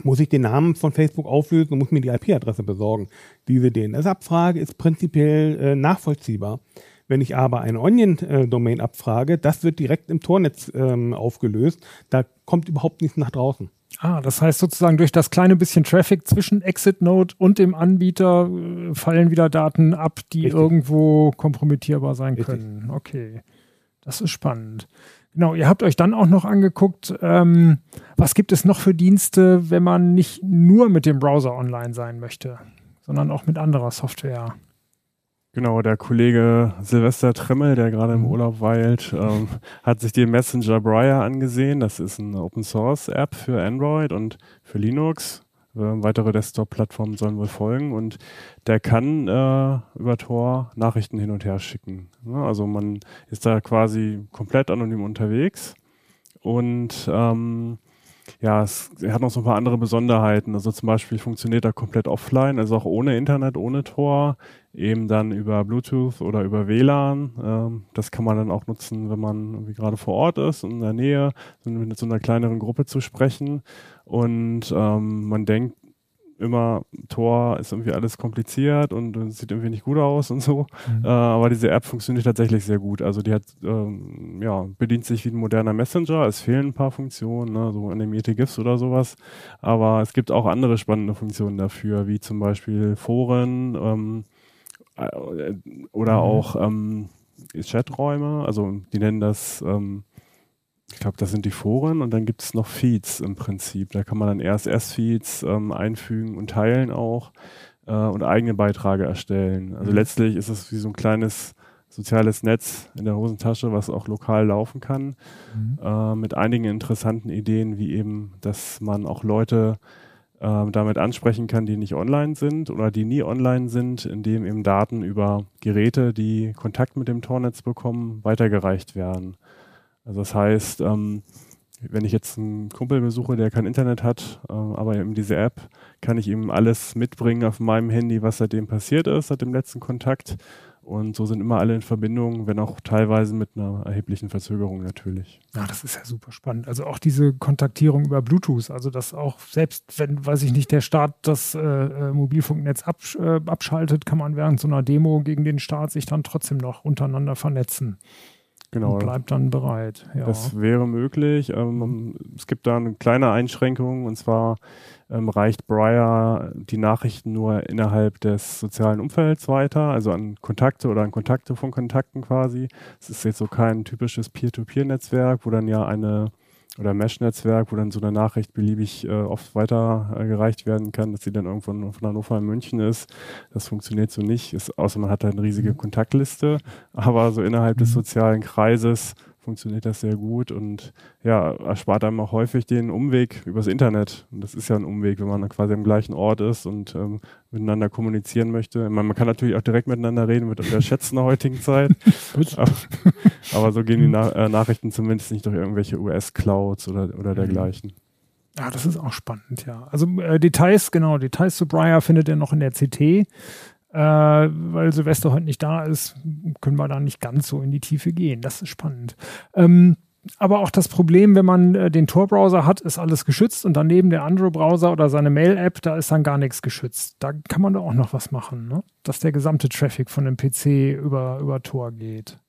muss ich den Namen von Facebook auflösen und muss mir die IP-Adresse besorgen. Diese DNS-Abfrage ist prinzipiell äh, nachvollziehbar. Wenn ich aber eine Onion-Domain abfrage, das wird direkt im Tornetz ähm, aufgelöst. Da kommt überhaupt nichts nach draußen. Ah, das heißt sozusagen durch das kleine bisschen Traffic zwischen Exit Node und dem Anbieter äh, fallen wieder Daten ab, die Richtig. irgendwo kompromittierbar sein Richtig. können. Okay, das ist spannend. Genau, ihr habt euch dann auch noch angeguckt, ähm, was gibt es noch für Dienste, wenn man nicht nur mit dem Browser online sein möchte, sondern auch mit anderer Software. Genau, der Kollege Silvester Tremmel, der gerade im mhm. Urlaub weilt, ähm, hat sich den Messenger Briar angesehen. Das ist eine Open Source App für Android und für Linux. Äh, weitere Desktop-Plattformen sollen wohl folgen und der kann äh, über Tor Nachrichten hin und her schicken. Ja, also man ist da quasi komplett anonym unterwegs und ähm, ja, es, er hat noch so ein paar andere Besonderheiten. Also zum Beispiel funktioniert er komplett offline, also auch ohne Internet, ohne Tor, eben dann über Bluetooth oder über WLAN. Ähm, das kann man dann auch nutzen, wenn man irgendwie gerade vor Ort ist, in der Nähe, mit so einer kleineren Gruppe zu sprechen. Und ähm, man denkt, immer, Tor ist irgendwie alles kompliziert und, und sieht irgendwie nicht gut aus und so. Mhm. Äh, aber diese App funktioniert tatsächlich sehr gut. Also die hat, ähm, ja, bedient sich wie ein moderner Messenger. Es fehlen ein paar Funktionen, ne, so animierte GIFs oder sowas. Aber es gibt auch andere spannende Funktionen dafür, wie zum Beispiel Foren ähm, äh, oder mhm. auch ähm, Chaträume. Also die nennen das ähm, ich glaube, das sind die Foren und dann gibt es noch Feeds im Prinzip. Da kann man dann RSS-Feeds ähm, einfügen und teilen auch äh, und eigene Beiträge erstellen. Also mhm. letztlich ist es wie so ein kleines soziales Netz in der Hosentasche, was auch lokal laufen kann, mhm. äh, mit einigen interessanten Ideen, wie eben, dass man auch Leute äh, damit ansprechen kann, die nicht online sind oder die nie online sind, indem eben Daten über Geräte, die Kontakt mit dem Tornetz bekommen, weitergereicht werden. Also das heißt, ähm, wenn ich jetzt einen Kumpel besuche, der kein Internet hat, äh, aber eben diese App, kann ich ihm alles mitbringen auf meinem Handy, was seitdem passiert ist, seit dem letzten Kontakt. Und so sind immer alle in Verbindung, wenn auch teilweise mit einer erheblichen Verzögerung natürlich. Ja, das ist ja super spannend. Also auch diese Kontaktierung über Bluetooth, also dass auch selbst wenn, weiß ich nicht, der Staat das äh, äh Mobilfunknetz absch äh, abschaltet, kann man während so einer Demo gegen den Staat sich dann trotzdem noch untereinander vernetzen. Genau. Und bleibt dann bereit. Ja. Das wäre möglich. Ähm, es gibt da eine kleine Einschränkung und zwar ähm, reicht Briar die Nachrichten nur innerhalb des sozialen Umfelds weiter, also an Kontakte oder an Kontakte von Kontakten quasi. Es ist jetzt so kein typisches Peer-to-Peer-Netzwerk, wo dann ja eine oder Mesh-Netzwerk, wo dann so eine Nachricht beliebig äh, oft weitergereicht äh, werden kann, dass sie dann irgendwann von Hannover in München ist. Das funktioniert so nicht, ist, außer man hat da eine riesige mhm. Kontaktliste. Aber so innerhalb des mhm. sozialen Kreises funktioniert das sehr gut und ja, erspart einem auch häufig den Umweg übers Internet. Und das ist ja ein Umweg, wenn man quasi am gleichen Ort ist und ähm, miteinander kommunizieren möchte. Meine, man kann natürlich auch direkt miteinander reden, wird unterschätzt in der heutigen Zeit. aber, aber, so gehen die Na äh, Nachrichten zumindest nicht durch irgendwelche US-Clouds oder, oder dergleichen. Ja, das ist auch spannend, ja. Also äh, Details, genau, Details zu Briar findet ihr noch in der CT. Äh, weil Silvester heute nicht da ist, können wir da nicht ganz so in die Tiefe gehen. Das ist spannend. Ähm, aber auch das Problem, wenn man äh, den Tor-Browser hat, ist alles geschützt und daneben der Android-Browser oder seine Mail-App, da ist dann gar nichts geschützt. Da kann man doch auch noch was machen, ne? dass der gesamte Traffic von dem PC über, über Tor geht.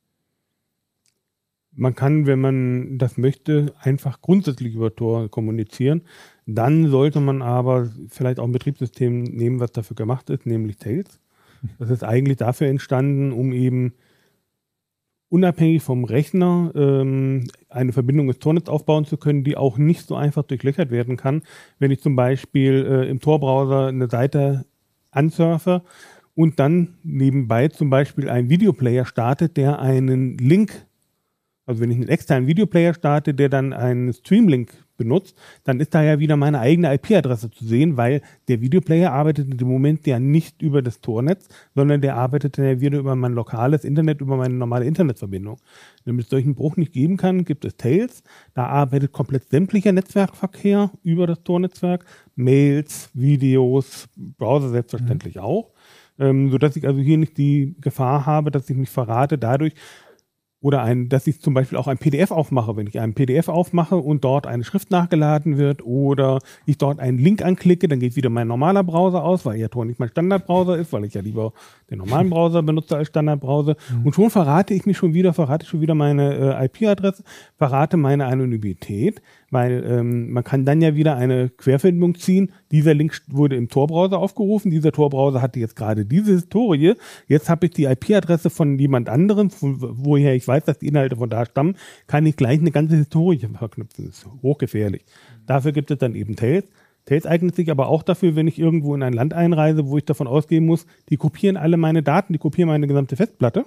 Man kann, wenn man das möchte, einfach grundsätzlich über Tor kommunizieren. Dann sollte man aber vielleicht auch ein Betriebssystem nehmen, was dafür gemacht ist, nämlich Tails. Das ist eigentlich dafür entstanden, um eben unabhängig vom Rechner ähm, eine Verbindung ins Tornetz aufbauen zu können, die auch nicht so einfach durchlöchert werden kann. Wenn ich zum Beispiel äh, im Tor-Browser eine Seite ansurfe und dann nebenbei zum Beispiel einen Videoplayer startet, der einen Link, also wenn ich einen externen Videoplayer starte, der dann einen Streamlink benutzt, dann ist da ja wieder meine eigene IP-Adresse zu sehen, weil der Videoplayer arbeitet in dem Moment ja nicht über das Tornetz, sondern der arbeitet ja wieder über mein lokales Internet, über meine normale Internetverbindung. Damit es solchen Bruch nicht geben kann, gibt es Tails. Da arbeitet komplett sämtlicher Netzwerkverkehr über das Tornetzwerk. Mails, Videos, Browser selbstverständlich mhm. auch. Ähm, sodass ich also hier nicht die Gefahr habe, dass ich mich verrate dadurch, oder ein, dass ich zum Beispiel auch ein PDF aufmache, wenn ich ein PDF aufmache und dort eine Schrift nachgeladen wird oder ich dort einen Link anklicke, dann geht wieder mein normaler Browser aus, weil ja Tor nicht mein Standardbrowser ist, weil ich ja lieber den normalen Browser benutze als Standardbrowser. Mhm. Und schon verrate ich mich schon wieder, verrate ich schon wieder meine äh, IP-Adresse, verrate meine Anonymität weil ähm, man kann dann ja wieder eine Querverbindung ziehen. Dieser Link wurde im Tor-Browser aufgerufen, dieser Tor-Browser hatte jetzt gerade diese Historie. Jetzt habe ich die IP-Adresse von jemand anderem, von, woher ich weiß, dass die Inhalte von da stammen, kann ich gleich eine ganze Historie verknüpfen. Das ist hochgefährlich. Dafür gibt es dann eben Tails. Tails eignet sich aber auch dafür, wenn ich irgendwo in ein Land einreise, wo ich davon ausgehen muss, die kopieren alle meine Daten, die kopieren meine gesamte Festplatte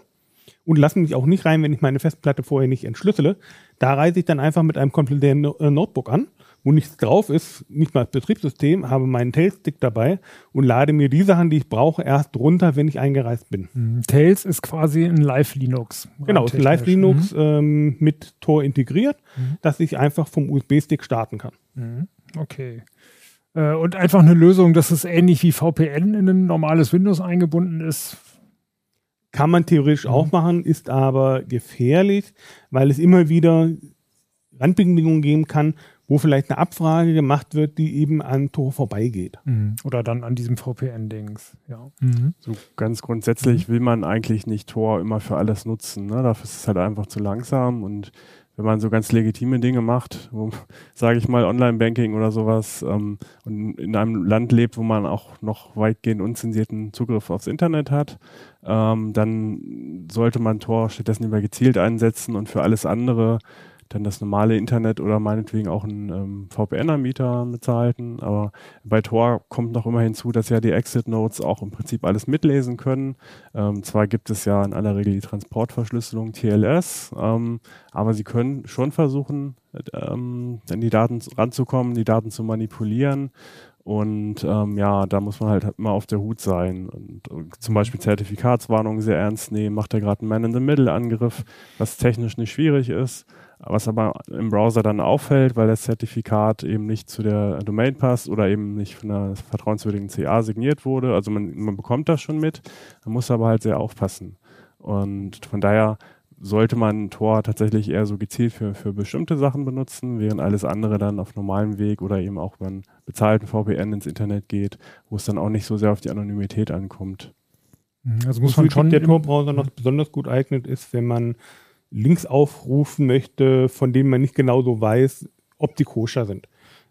und lassen mich auch nicht rein, wenn ich meine Festplatte vorher nicht entschlüssele. Da reise ich dann einfach mit einem kompletten äh, Notebook an, wo nichts drauf ist, nicht mal das Betriebssystem, habe meinen Tails-Stick dabei und lade mir die Sachen, die ich brauche, erst runter, wenn ich eingereist bin. Mhm. Tails ist quasi ein Live-Linux. Genau, ist ein Live-Linux mhm. ähm, mit Tor integriert, mhm. dass ich einfach vom USB-Stick starten kann. Mhm. Okay äh, und einfach eine Lösung, dass es ähnlich wie VPN in ein normales Windows eingebunden ist, kann man theoretisch mhm. auch machen, ist aber gefährlich, weil es immer wieder Randbedingungen geben kann, wo vielleicht eine Abfrage gemacht wird, die eben an Tor vorbeigeht. Mhm. Oder dann an diesem VPN-Dings. Ja. Mhm. So ganz grundsätzlich mhm. will man eigentlich nicht Tor immer für alles nutzen. Ne? Dafür ist es halt einfach zu langsam und wenn man so ganz legitime Dinge macht, sage ich mal, Online-Banking oder sowas, ähm, und in einem Land lebt, wo man auch noch weitgehend unzensierten Zugriff aufs Internet hat, ähm, dann sollte man Tor stattdessen lieber gezielt einsetzen und für alles andere dann das normale Internet oder meinetwegen auch ein ähm, VPN-Anbieter mitzuhalten. Aber bei Tor kommt noch immer hinzu, dass ja die Exit-Nodes auch im Prinzip alles mitlesen können. Ähm, zwar gibt es ja in aller Regel die Transportverschlüsselung TLS, ähm, aber sie können schon versuchen, ähm, an die Daten ranzukommen, die Daten zu manipulieren. Und ähm, ja, da muss man halt immer auf der Hut sein und, und zum Beispiel Zertifikatswarnungen sehr ernst nehmen. Macht er gerade einen Man-in-the-Middle-Angriff, was technisch nicht schwierig ist was aber im Browser dann auffällt, weil das Zertifikat eben nicht zu der Domain passt oder eben nicht von einer vertrauenswürdigen CA signiert wurde. Also man, man bekommt das schon mit, man muss aber halt sehr aufpassen. Und von daher sollte man Tor tatsächlich eher so gezielt für, für bestimmte Sachen benutzen, während alles andere dann auf normalem Weg oder eben auch beim bezahlten VPN ins Internet geht, wo es dann auch nicht so sehr auf die Anonymität ankommt. Also muss man schon der Tor-Browser noch besonders gut eignet ist, wenn man Links aufrufen möchte, von denen man nicht genau so weiß, ob die koscher sind.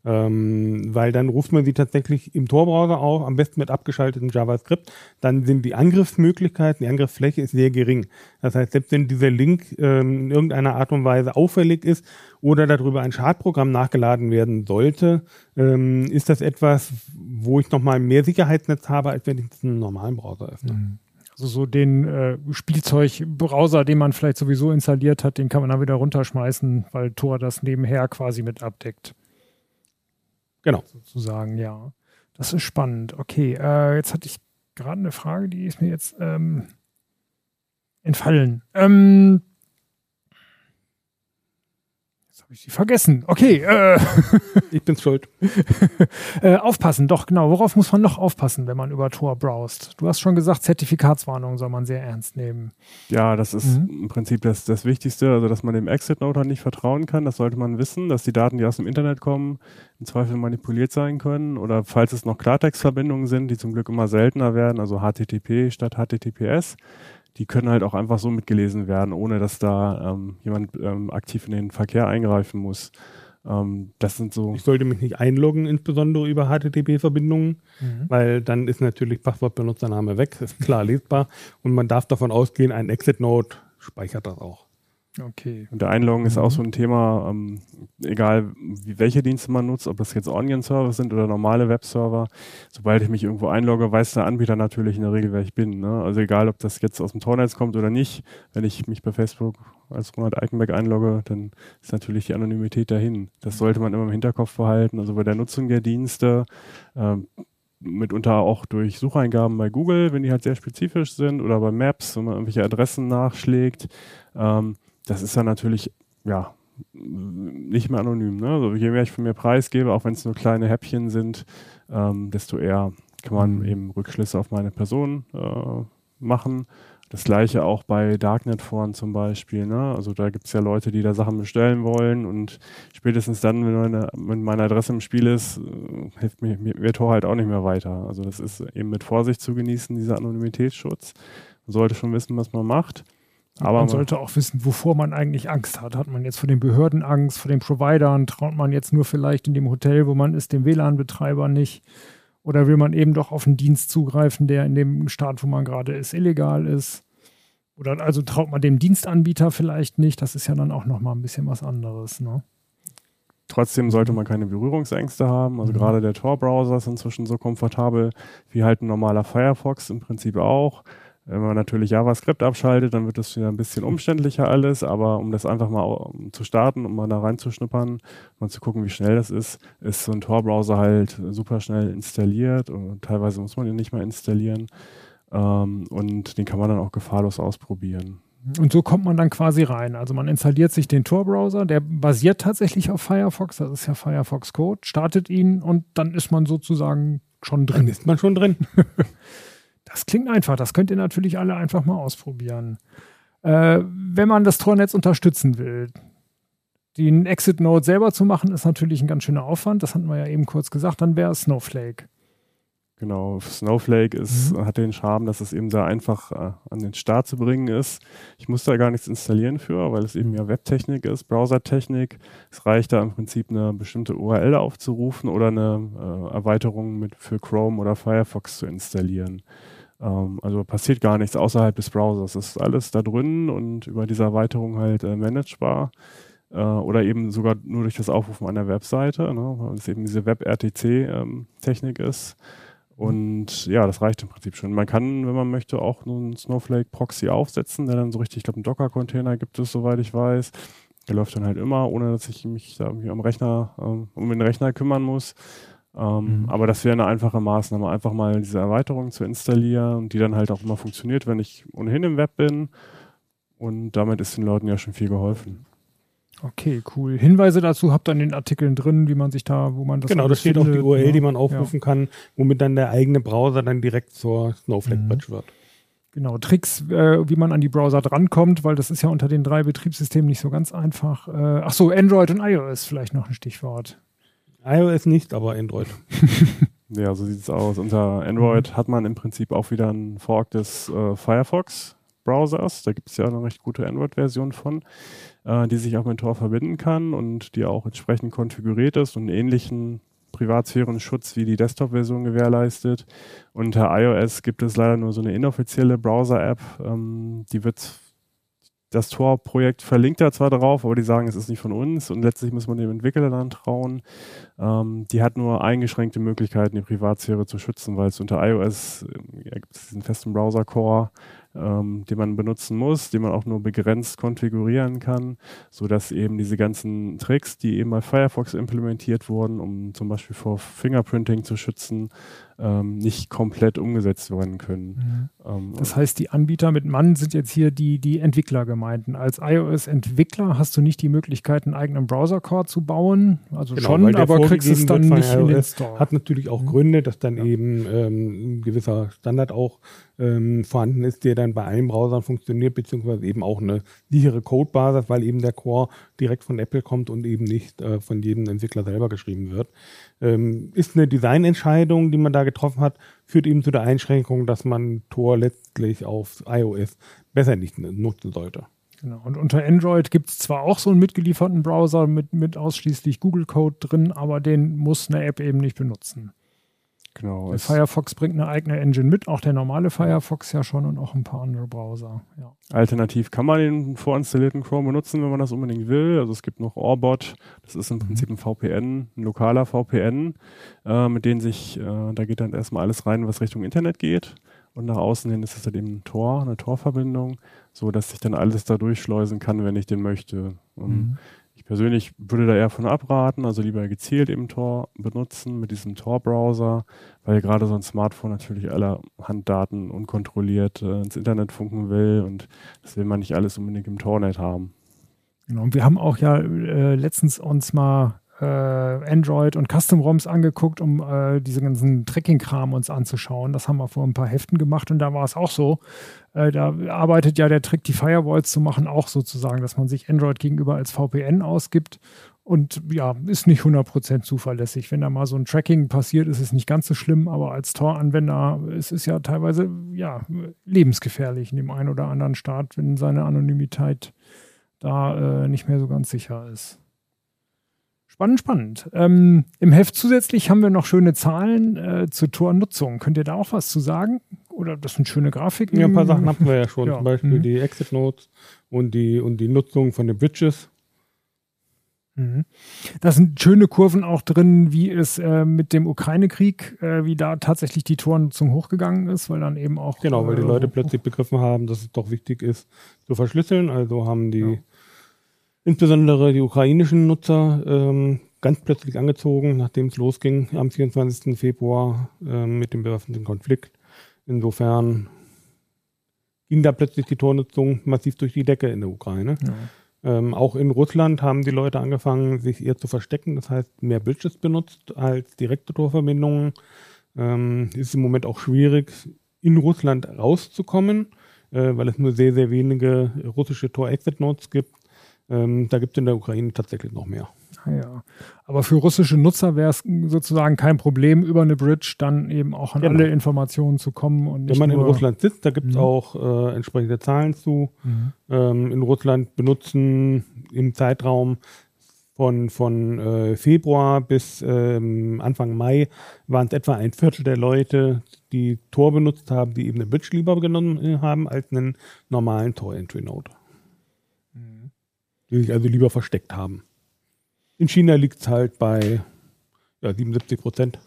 Ähm, weil dann ruft man sie tatsächlich im Tor-Browser auf, am besten mit abgeschaltetem JavaScript. Dann sind die Angriffsmöglichkeiten, die Angriffsfläche ist sehr gering. Das heißt, selbst wenn dieser Link ähm, in irgendeiner Art und Weise auffällig ist oder darüber ein Schadprogramm nachgeladen werden sollte, ähm, ist das etwas, wo ich nochmal mehr Sicherheitsnetz habe, als wenn ich einen normalen Browser öffne. Mhm. Also so den äh, Spielzeugbrowser, den man vielleicht sowieso installiert hat, den kann man dann wieder runterschmeißen, weil Tor das nebenher quasi mit abdeckt. Genau. Sozusagen, ja. Das ist spannend. Okay, äh, jetzt hatte ich gerade eine Frage, die ist mir jetzt ähm, entfallen. Ähm, Jetzt habe ich sie vergessen. Okay. Äh. Ich bin's schuld. äh, aufpassen, doch, genau. Worauf muss man noch aufpassen, wenn man über Tor browst? Du hast schon gesagt, Zertifikatswarnungen soll man sehr ernst nehmen. Ja, das ist mhm. im Prinzip das, das Wichtigste, also dass man dem Exit-Note nicht vertrauen kann. Das sollte man wissen, dass die Daten, die aus dem Internet kommen, im Zweifel manipuliert sein können. Oder falls es noch Klartextverbindungen sind, die zum Glück immer seltener werden, also HTTP statt HTTPS, die können halt auch einfach so mitgelesen werden, ohne dass da ähm, jemand ähm, aktiv in den Verkehr eingreifen muss. Ähm, das sind so. Ich sollte mich nicht einloggen, insbesondere über HTTP-Verbindungen, mhm. weil dann ist natürlich Passwort, Benutzername weg, ist klar lesbar und man darf davon ausgehen, ein Exit-Node speichert das auch. Okay. Und der Einloggen mhm. ist auch so ein Thema, ähm, egal wie, welche Dienste man nutzt, ob das jetzt Onion-Server sind oder normale Webserver. Sobald ich mich irgendwo einlogge, weiß der Anbieter natürlich in der Regel, wer ich bin. Ne? Also egal, ob das jetzt aus dem Tornetz kommt oder nicht. Wenn ich mich bei Facebook als Ronald Eikenberg einlogge, dann ist natürlich die Anonymität dahin. Das sollte man immer im Hinterkopf behalten. Also bei der Nutzung der Dienste, ähm, mitunter auch durch Sucheingaben bei Google, wenn die halt sehr spezifisch sind, oder bei Maps, wenn man irgendwelche Adressen nachschlägt. Ähm, das ist dann natürlich, ja, nicht mehr anonym. Ne? Also je mehr ich von mir preisgebe, auch wenn es nur kleine Häppchen sind, ähm, desto eher kann man mhm. eben Rückschlüsse auf meine Person äh, machen. Das gleiche auch bei Darknet-Foren zum Beispiel. Ne? Also da gibt es ja Leute, die da Sachen bestellen wollen und spätestens dann, wenn meine, wenn meine Adresse im Spiel ist, äh, hilft mir, mir, mir Tor halt auch nicht mehr weiter. Also das ist eben mit Vorsicht zu genießen, dieser Anonymitätsschutz. Man sollte schon wissen, was man macht. Aber man sollte auch wissen, wovor man eigentlich Angst hat. Hat man jetzt vor den Behörden Angst, vor den Providern? Traut man jetzt nur vielleicht in dem Hotel, wo man ist, dem WLAN-Betreiber nicht? Oder will man eben doch auf einen Dienst zugreifen, der in dem Staat, wo man gerade ist, illegal ist? Oder also traut man dem Dienstanbieter vielleicht nicht? Das ist ja dann auch nochmal ein bisschen was anderes. Ne? Trotzdem sollte man keine Berührungsängste haben. Also mhm. gerade der Tor-Browser ist inzwischen so komfortabel wie halt ein normaler Firefox im Prinzip auch. Wenn man natürlich JavaScript abschaltet, dann wird das wieder ein bisschen umständlicher alles, aber um das einfach mal zu starten, um mal da reinzuschnuppern, mal zu gucken, wie schnell das ist, ist so ein Tor-Browser halt super schnell installiert und teilweise muss man den nicht mal installieren ähm, und den kann man dann auch gefahrlos ausprobieren. Und so kommt man dann quasi rein. Also man installiert sich den Tor-Browser, der basiert tatsächlich auf Firefox, das ist ja Firefox Code, startet ihn und dann ist man sozusagen schon drin. Dann ist man schon drin. Das klingt einfach. Das könnt ihr natürlich alle einfach mal ausprobieren. Äh, wenn man das Tornetz unterstützen will, den Exit-Node selber zu machen, ist natürlich ein ganz schöner Aufwand. Das hatten wir ja eben kurz gesagt. Dann wäre Snowflake. Genau, Snowflake ist, mhm. hat den Charme, dass es eben sehr einfach äh, an den Start zu bringen ist. Ich muss da gar nichts installieren für, weil es eben ja Webtechnik ist, Browsertechnik. Es reicht da im Prinzip eine bestimmte URL aufzurufen oder eine äh, Erweiterung mit, für Chrome oder Firefox zu installieren. Ähm, also passiert gar nichts außerhalb des Browsers. Es ist alles da drin und über diese Erweiterung halt äh, managebar. Äh, oder eben sogar nur durch das Aufrufen einer Webseite, ne, weil es eben diese Web-RTC-Technik ähm, ist. Und ja, das reicht im Prinzip schon. Man kann, wenn man möchte, auch einen Snowflake-Proxy aufsetzen, der dann so richtig, ich glaube, einen Docker-Container gibt es, soweit ich weiß. Der läuft dann halt immer, ohne dass ich mich da irgendwie am Rechner, ähm, um den Rechner kümmern muss. Ähm, mhm. Aber das wäre eine einfache Maßnahme, einfach mal diese Erweiterung zu installieren und die dann halt auch immer funktioniert, wenn ich ohnehin im Web bin. Und damit ist den Leuten ja schon viel geholfen. Okay, cool. Hinweise dazu habt ihr in den Artikeln drin, wie man sich da, wo man das Genau, da steht auch die URL, ja. die man aufrufen ja. kann, womit dann der eigene Browser dann direkt zur Snowflake-Patch mhm. wird. Genau, Tricks, äh, wie man an die Browser drankommt, weil das ist ja unter den drei Betriebssystemen nicht so ganz einfach. Äh, ach so, Android und iOS vielleicht noch ein Stichwort iOS nicht, aber Android. ja, so sieht es aus. Unter Android hat man im Prinzip auch wieder einen Fork des äh, Firefox Browsers. Da gibt es ja eine recht gute Android-Version von, äh, die sich auch mit Tor verbinden kann und die auch entsprechend konfiguriert ist und einen ähnlichen Privatsphärenschutz wie die Desktop-Version gewährleistet. Unter iOS gibt es leider nur so eine inoffizielle Browser-App. Ähm, die wird das Tor-Projekt verlinkt da zwar drauf, aber die sagen, es ist nicht von uns und letztlich muss man dem Entwickler dann trauen. Ähm, die hat nur eingeschränkte Möglichkeiten, die Privatsphäre zu schützen, weil es unter iOS äh, gibt es diesen festen Browser-Core, ähm, den man benutzen muss, den man auch nur begrenzt konfigurieren kann, sodass eben diese ganzen Tricks, die eben bei Firefox implementiert wurden, um zum Beispiel vor Fingerprinting zu schützen, ähm, nicht komplett umgesetzt werden können. Mhm. Ähm, das heißt, die Anbieter mit Mann sind jetzt hier die, die Entwicklergemeinden. Als iOS-Entwickler hast du nicht die Möglichkeit, einen eigenen Browser-Core zu bauen. Also genau, schon, aber kriegst es dann nicht in den Store. Hat natürlich auch mhm. Gründe, dass dann ja. eben ähm, ein gewisser Standard auch ähm, vorhanden ist, der dann bei allen Browsern funktioniert, beziehungsweise eben auch eine sichere Codebasis, weil eben der Core direkt von Apple kommt und eben nicht äh, von jedem Entwickler selber geschrieben wird. Ähm, ist eine Designentscheidung, die man da getroffen hat, führt eben zu der Einschränkung, dass man Tor letztlich auf iOS besser nicht nutzen sollte. Genau. Und unter Android gibt es zwar auch so einen mitgelieferten Browser mit, mit ausschließlich Google Code drin, aber den muss eine App eben nicht benutzen. Genau. Der Firefox bringt eine eigene Engine mit, auch der normale Firefox ja schon und auch ein paar andere Browser. Ja. Alternativ kann man den vorinstallierten Chrome benutzen, wenn man das unbedingt will. Also es gibt noch Orbot, das ist im mhm. Prinzip ein VPN, ein lokaler VPN, äh, mit dem sich, äh, da geht dann erstmal alles rein, was Richtung Internet geht. Und nach außen hin ist es halt eben ein Tor, eine Torverbindung, so dass ich dann alles da durchschleusen kann, wenn ich den möchte. Mhm. Ich persönlich würde da eher von abraten, also lieber gezielt eben Tor benutzen mit diesem Tor-Browser, weil gerade so ein Smartphone natürlich alle Handdaten unkontrolliert äh, ins Internet funken will und das will man nicht alles unbedingt im Tornet haben. Genau, und wir haben auch ja äh, letztens uns mal äh, Android und Custom-ROMs angeguckt, um äh, diese ganzen Tracking-Kram uns anzuschauen. Das haben wir vor ein paar Heften gemacht und da war es auch so. Äh, da arbeitet ja der Trick, die Firewalls zu machen, auch sozusagen, dass man sich Android gegenüber als VPN ausgibt und ja, ist nicht 100% zuverlässig. Wenn da mal so ein Tracking passiert, ist es nicht ganz so schlimm, aber als Tor-Anwender ist es ja teilweise ja, lebensgefährlich in dem einen oder anderen Staat, wenn seine Anonymität da äh, nicht mehr so ganz sicher ist. Spannend, spannend. Ähm, Im Heft zusätzlich haben wir noch schöne Zahlen äh, zur Tornutzung. Könnt ihr da auch was zu sagen? Oder das sind schöne Grafiken? Ja, ein paar Sachen hatten wir ja schon. Ja. Zum Beispiel mhm. die Exit Notes und die, und die Nutzung von den Bridges. Mhm. Da sind schöne Kurven auch drin, wie es äh, mit dem Ukraine-Krieg, äh, wie da tatsächlich die Tornutzung hochgegangen ist, weil dann eben auch. Genau, weil die äh, Leute plötzlich begriffen haben, dass es doch wichtig ist, zu verschlüsseln. Also haben die. Ja insbesondere die ukrainischen Nutzer ähm, ganz plötzlich angezogen, nachdem es losging am 24. Februar äh, mit dem bewaffneten Konflikt. Insofern ging da plötzlich die Tornutzung massiv durch die Decke in der Ukraine. Ja. Ähm, auch in Russland haben die Leute angefangen, sich eher zu verstecken, das heißt mehr Bridges benutzt als direkte Torverbindungen. Ähm, ist im Moment auch schwierig, in Russland rauszukommen, äh, weil es nur sehr, sehr wenige russische Tor-Exit-Nodes gibt. Ähm, da gibt es in der Ukraine tatsächlich noch mehr. Ah ja. Aber für russische Nutzer wäre es sozusagen kein Problem, über eine Bridge dann eben auch an genau. alle Informationen zu kommen. Und Wenn man in Russland sitzt, da gibt es mhm. auch äh, entsprechende Zahlen zu. Mhm. Ähm, in Russland benutzen im Zeitraum von, von äh, Februar bis ähm, Anfang Mai waren es etwa ein Viertel der Leute, die Tor benutzt haben, die eben eine Bridge lieber genommen haben als einen normalen Tor-Entry-Node die sich also lieber versteckt haben. In China liegt es halt bei ja, 77 Prozent.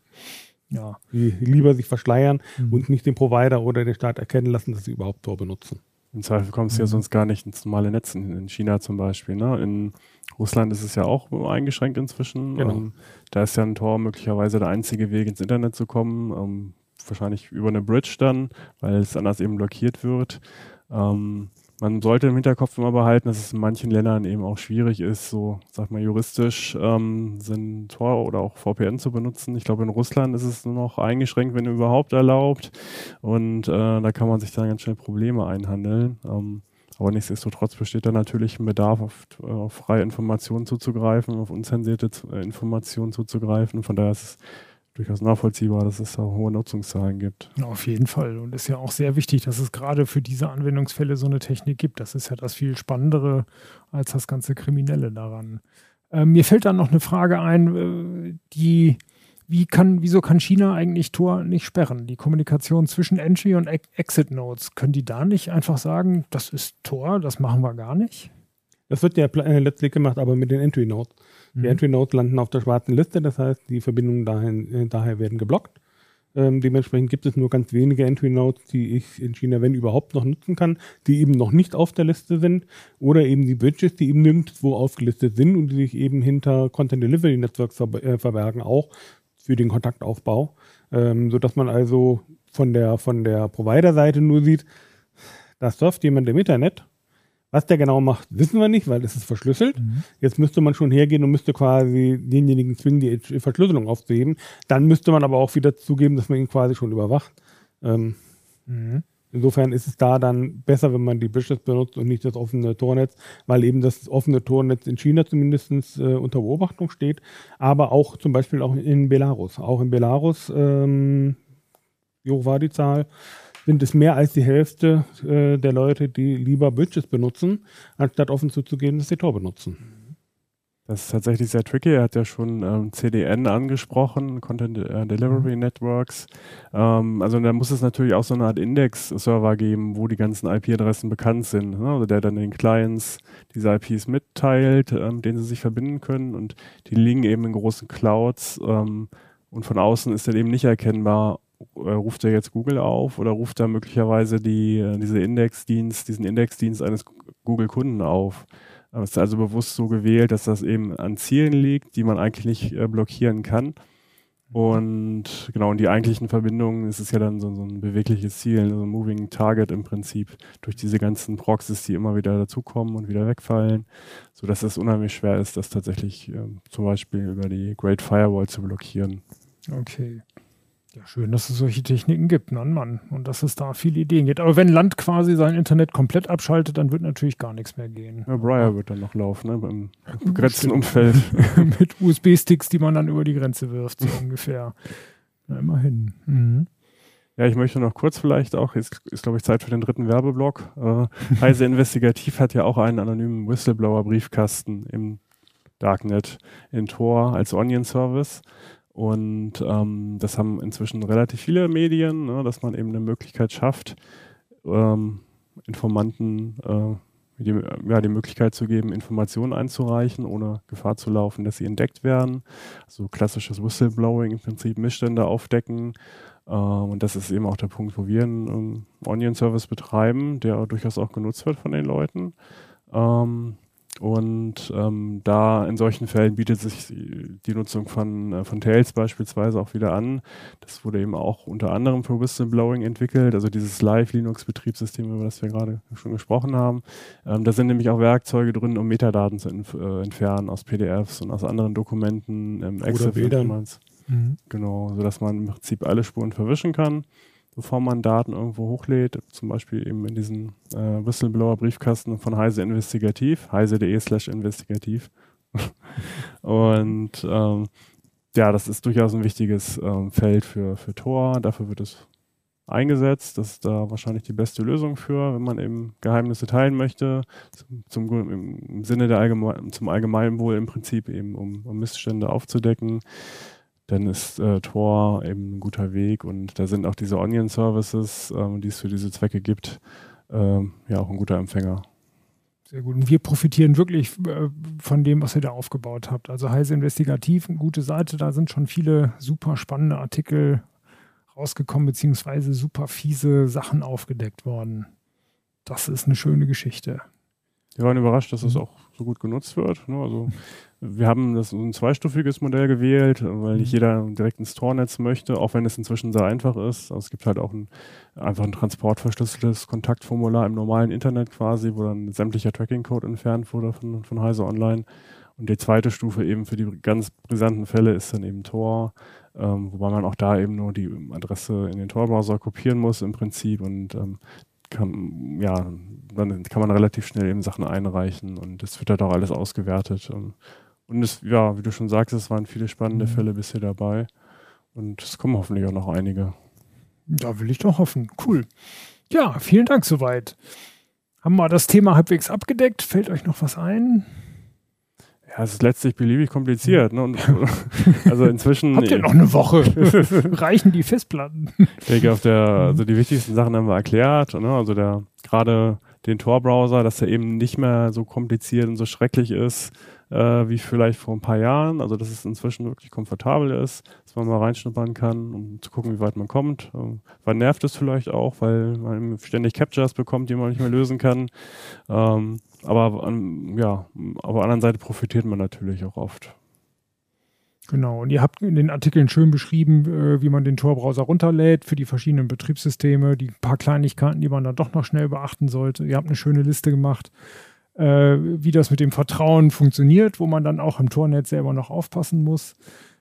ja. Die lieber sich verschleiern mhm. und nicht den Provider oder den Staat erkennen lassen, dass sie überhaupt Tor benutzen. Im Zweifel kommst du mhm. ja sonst gar nicht ins normale Netz, in China zum Beispiel. Ne? In Russland ist es ja auch eingeschränkt inzwischen. Genau. Ähm, da ist ja ein Tor möglicherweise der einzige Weg, ins Internet zu kommen. Ähm, wahrscheinlich über eine Bridge dann, weil es anders eben blockiert wird. Ähm, man sollte im Hinterkopf immer behalten, dass es in manchen Ländern eben auch schwierig ist, so, sag mal, juristisch ähm, Tor oder auch VPN zu benutzen. Ich glaube, in Russland ist es nur noch eingeschränkt, wenn überhaupt erlaubt. Und äh, da kann man sich dann ganz schnell Probleme einhandeln. Ähm, aber nichtsdestotrotz besteht da natürlich ein Bedarf, auf, auf freie Informationen zuzugreifen, auf unzensierte äh, Informationen zuzugreifen. Von daher ist es durchaus nachvollziehbar, dass es da hohe Nutzungszahlen gibt. Auf jeden Fall. Und ist ja auch sehr wichtig, dass es gerade für diese Anwendungsfälle so eine Technik gibt. Das ist ja das viel Spannendere als das ganze Kriminelle daran. Ähm, mir fällt dann noch eine Frage ein, äh, die, wie kann, wieso kann China eigentlich Tor nicht sperren? Die Kommunikation zwischen Entry und Exit Nodes, können die da nicht einfach sagen, das ist Tor, das machen wir gar nicht? Das wird ja äh, letztlich gemacht, aber mit den Entry Nodes. Die mhm. Entry Nodes landen auf der schwarzen Liste, das heißt, die Verbindungen dahin, äh, daher werden geblockt. Ähm, dementsprechend gibt es nur ganz wenige Entry Nodes, die ich in China, wenn überhaupt, noch nutzen kann, die eben noch nicht auf der Liste sind. Oder eben die Bridges, die eben nirgendwo aufgelistet sind und die sich eben hinter Content Delivery Networks ver äh, verbergen, auch für den Kontaktaufbau. ähm, sodass man also von der, von der Provider-Seite nur sieht, da surft jemand im Internet. Was der genau macht, wissen wir nicht, weil es ist verschlüsselt. Mhm. Jetzt müsste man schon hergehen und müsste quasi denjenigen zwingen, die Verschlüsselung aufzuheben. Dann müsste man aber auch wieder zugeben, dass man ihn quasi schon überwacht. Ähm, mhm. Insofern ist es da dann besser, wenn man die Bridges benutzt und nicht das offene Tornetz, weil eben das offene Tornetz in China zumindest äh, unter Beobachtung steht, aber auch zum Beispiel auch in Belarus. Auch in Belarus, ähm, wie hoch war die Zahl? Sind es mehr als die Hälfte äh, der Leute, die lieber Bridges benutzen, anstatt offen zuzugeben, dass sie Tor benutzen. Das ist tatsächlich sehr tricky. Er hat ja schon ähm, CDN angesprochen, Content äh, Delivery mhm. Networks. Ähm, also da muss es natürlich auch so eine Art Index-Server geben, wo die ganzen IP-Adressen bekannt sind. Ne? Also der dann den Clients diese IPs mitteilt, ähm, denen sie sich verbinden können. Und die liegen eben in großen Clouds. Ähm, und von außen ist dann eben nicht erkennbar, ruft er jetzt Google auf oder ruft er möglicherweise die, äh, diese Indexdienst, diesen Indexdienst eines Google-Kunden auf. Es ist also bewusst so gewählt, dass das eben an Zielen liegt, die man eigentlich nicht äh, blockieren kann. Und genau, und die eigentlichen Verbindungen, es ist ja dann so, so ein bewegliches Ziel, so ein Moving Target im Prinzip, durch diese ganzen Proxies, die immer wieder dazukommen und wieder wegfallen, sodass es unheimlich schwer ist, das tatsächlich äh, zum Beispiel über die Great Firewall zu blockieren. Okay. Ja, schön, dass es solche Techniken gibt, Mann, Mann. Und dass es da viele Ideen gibt. Aber wenn Land quasi sein Internet komplett abschaltet, dann wird natürlich gar nichts mehr gehen. Ja, Briar wird dann noch laufen, ne? Beim begrenzten Umfeld. Mit USB-Sticks, die man dann über die Grenze wirft, so ungefähr. Na, immerhin. Mhm. Ja, ich möchte noch kurz vielleicht auch, jetzt ist glaube ich Zeit für den dritten Werbeblock. Äh, Heise Investigativ hat ja auch einen anonymen Whistleblower-Briefkasten im Darknet in Tor als Onion-Service. Und ähm, das haben inzwischen relativ viele Medien, ne, dass man eben eine Möglichkeit schafft, ähm, Informanten äh, die, ja, die Möglichkeit zu geben, Informationen einzureichen, ohne Gefahr zu laufen, dass sie entdeckt werden. Also klassisches Whistleblowing, im Prinzip Missstände aufdecken. Äh, und das ist eben auch der Punkt, wo wir einen um, ähm, Onion-Service betreiben, der durchaus auch genutzt wird von den Leuten. Ähm, und ähm, da in solchen Fällen bietet sich die Nutzung von, äh, von Tails beispielsweise auch wieder an. Das wurde eben auch unter anderem für Whistleblowing entwickelt, also dieses Live-Linux-Betriebssystem, über das wir gerade schon gesprochen haben. Ähm, da sind nämlich auch Werkzeuge drin, um Metadaten zu entf äh, entfernen aus PDFs und aus anderen Dokumenten, ähm, Bildern. Mhm. Genau, sodass man im Prinzip alle Spuren verwischen kann bevor man Daten irgendwo hochlädt, zum Beispiel eben in diesen äh, Whistleblower-Briefkasten von Heise Investigativ, heise.de slash investigativ. und ähm, ja, das ist durchaus ein wichtiges ähm, Feld für, für Tor. Dafür wird es eingesetzt. Das ist da wahrscheinlich die beste Lösung für, wenn man eben Geheimnisse teilen möchte, zum, zum im Sinne der Allgemein, zum Allgemeinwohl im Prinzip eben, um, um Missstände aufzudecken dann ist äh, Tor eben ein guter Weg und da sind auch diese Onion-Services, ähm, die es für diese Zwecke gibt, ähm, ja auch ein guter Empfänger. Sehr gut. Und wir profitieren wirklich äh, von dem, was ihr da aufgebaut habt. Also Heise Investigativ, eine gute Seite, da sind schon viele super spannende Artikel rausgekommen, beziehungsweise super fiese Sachen aufgedeckt worden. Das ist eine schöne Geschichte. Wir waren überrascht, dass es mhm. auch so gut genutzt wird. Ne? Also wir haben das ein zweistufiges Modell gewählt, weil nicht mhm. jeder direkt ins Tornetz möchte, auch wenn es inzwischen sehr einfach ist. Also es gibt halt auch ein, einfach ein transportverschlüsseltes Kontaktformular im normalen Internet quasi, wo dann sämtlicher Tracking-Code entfernt wurde von, von Heise Online. Und die zweite Stufe eben für die ganz brisanten Fälle ist dann eben Tor, ähm, wobei man auch da eben nur die Adresse in den Tor-Browser kopieren muss im Prinzip und ähm, kann, ja, dann kann man relativ schnell eben Sachen einreichen und das wird halt auch alles ausgewertet. Und und es, ja, wie du schon sagst, es waren viele spannende mhm. Fälle bisher dabei. Und es kommen hoffentlich auch noch einige. Da will ich doch hoffen. Cool. Ja, vielen Dank soweit. Haben wir das Thema halbwegs abgedeckt? Fällt euch noch was ein? Ja, es ist letztlich beliebig kompliziert. Ne? Und, also inzwischen. Habt ihr noch eine Woche? Reichen die Festplatten? Ich denke, auf der, also die wichtigsten Sachen haben wir erklärt. Ne? Also der gerade den Tor-Browser, dass er eben nicht mehr so kompliziert und so schrecklich ist äh, wie vielleicht vor ein paar Jahren. Also dass es inzwischen wirklich komfortabel ist, dass man mal reinschnuppern kann, um zu gucken, wie weit man kommt. Ähm, wann nervt es vielleicht auch, weil man ständig Captures bekommt, die man nicht mehr lösen kann. Ähm, aber an, ja, auf der anderen Seite profitiert man natürlich auch oft. Genau, und ihr habt in den Artikeln schön beschrieben, äh, wie man den Tor-Browser runterlädt für die verschiedenen Betriebssysteme, die paar Kleinigkeiten, die man dann doch noch schnell beachten sollte. Ihr habt eine schöne Liste gemacht, wie das mit dem Vertrauen funktioniert, wo man dann auch im Tornetz selber noch aufpassen muss.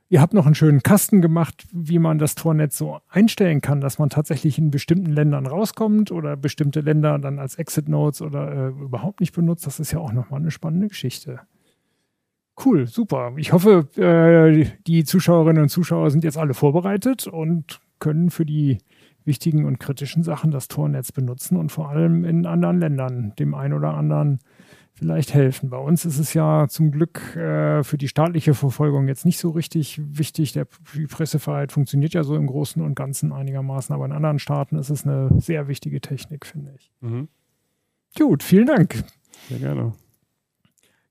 Ihr habt noch einen schönen Kasten gemacht, wie man das Tornetz so einstellen kann, dass man tatsächlich in bestimmten Ländern rauskommt oder bestimmte Länder dann als Exit-Nodes oder äh, überhaupt nicht benutzt. Das ist ja auch nochmal eine spannende Geschichte. Cool, super. Ich hoffe, äh, die Zuschauerinnen und Zuschauer sind jetzt alle vorbereitet und können für die wichtigen und kritischen Sachen das Tornetz benutzen und vor allem in anderen Ländern dem einen oder anderen vielleicht helfen. Bei uns ist es ja zum Glück äh, für die staatliche Verfolgung jetzt nicht so richtig wichtig. Der, die Pressefreiheit funktioniert ja so im Großen und Ganzen einigermaßen, aber in anderen Staaten ist es eine sehr wichtige Technik, finde ich. Mhm. Gut, vielen Dank. Sehr gerne.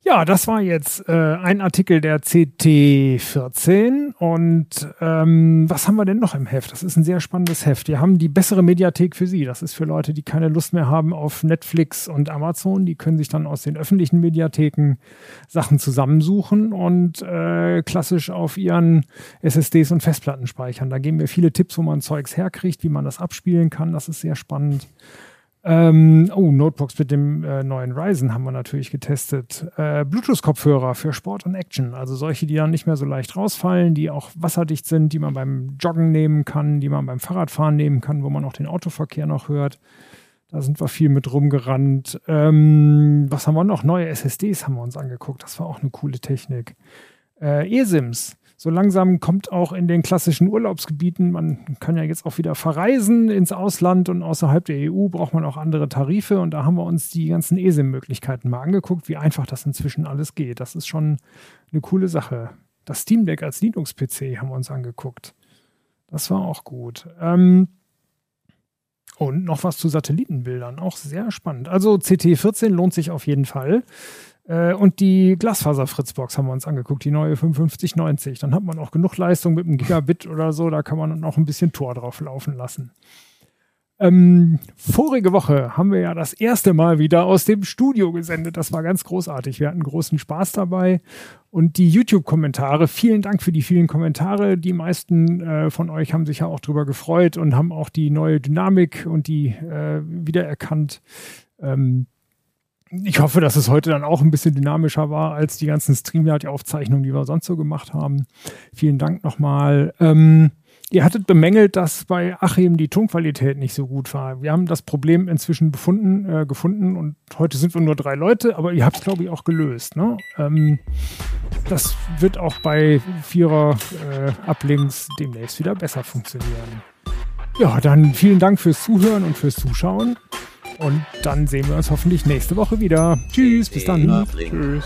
Ja, das war jetzt äh, ein Artikel der CT14 und ähm, was haben wir denn noch im Heft? Das ist ein sehr spannendes Heft. Wir haben die bessere Mediathek für Sie. Das ist für Leute, die keine Lust mehr haben auf Netflix und Amazon. Die können sich dann aus den öffentlichen Mediatheken Sachen zusammensuchen und äh, klassisch auf ihren SSDs und Festplatten speichern. Da geben wir viele Tipps, wo man Zeugs herkriegt, wie man das abspielen kann. Das ist sehr spannend. Ähm, oh, Notebooks mit dem äh, neuen Ryzen haben wir natürlich getestet. Äh, Bluetooth-Kopfhörer für Sport und Action, also solche, die dann nicht mehr so leicht rausfallen, die auch wasserdicht sind, die man beim Joggen nehmen kann, die man beim Fahrradfahren nehmen kann, wo man auch den Autoverkehr noch hört. Da sind wir viel mit rumgerannt. Ähm, was haben wir noch? Neue SSDs haben wir uns angeguckt. Das war auch eine coole Technik. Äh, eSIMs so langsam kommt auch in den klassischen Urlaubsgebieten, man kann ja jetzt auch wieder verreisen ins Ausland und außerhalb der EU braucht man auch andere Tarife und da haben wir uns die ganzen ESIM-Möglichkeiten mal angeguckt, wie einfach das inzwischen alles geht. Das ist schon eine coole Sache. Das Steam Deck als Linux-PC haben wir uns angeguckt. Das war auch gut. Ähm und noch was zu Satellitenbildern, auch sehr spannend. Also CT14 lohnt sich auf jeden Fall. Äh, und die Glasfaser-Fritzbox haben wir uns angeguckt, die neue 5590. Dann hat man auch genug Leistung mit einem Gigabit oder so, da kann man noch ein bisschen Tor drauf laufen lassen. Ähm, vorige Woche haben wir ja das erste Mal wieder aus dem Studio gesendet. Das war ganz großartig. Wir hatten großen Spaß dabei. Und die YouTube-Kommentare, vielen Dank für die vielen Kommentare. Die meisten äh, von euch haben sich ja auch drüber gefreut und haben auch die neue Dynamik und die äh, wiedererkannt. Ähm, ich hoffe, dass es heute dann auch ein bisschen dynamischer war als die ganzen StreamYard-Aufzeichnungen, die wir sonst so gemacht haben. Vielen Dank nochmal. Ähm, ihr hattet bemängelt, dass bei Achim die Tonqualität nicht so gut war. Wir haben das Problem inzwischen befunden, äh, gefunden und heute sind wir nur drei Leute, aber ihr habt es, glaube ich, auch gelöst. Ne? Ähm, das wird auch bei Vierer äh, demnächst wieder besser funktionieren. Ja, dann vielen Dank fürs Zuhören und fürs Zuschauen. Und dann sehen wir uns hoffentlich nächste Woche wieder. Tschüss, bis dann. Tschüss.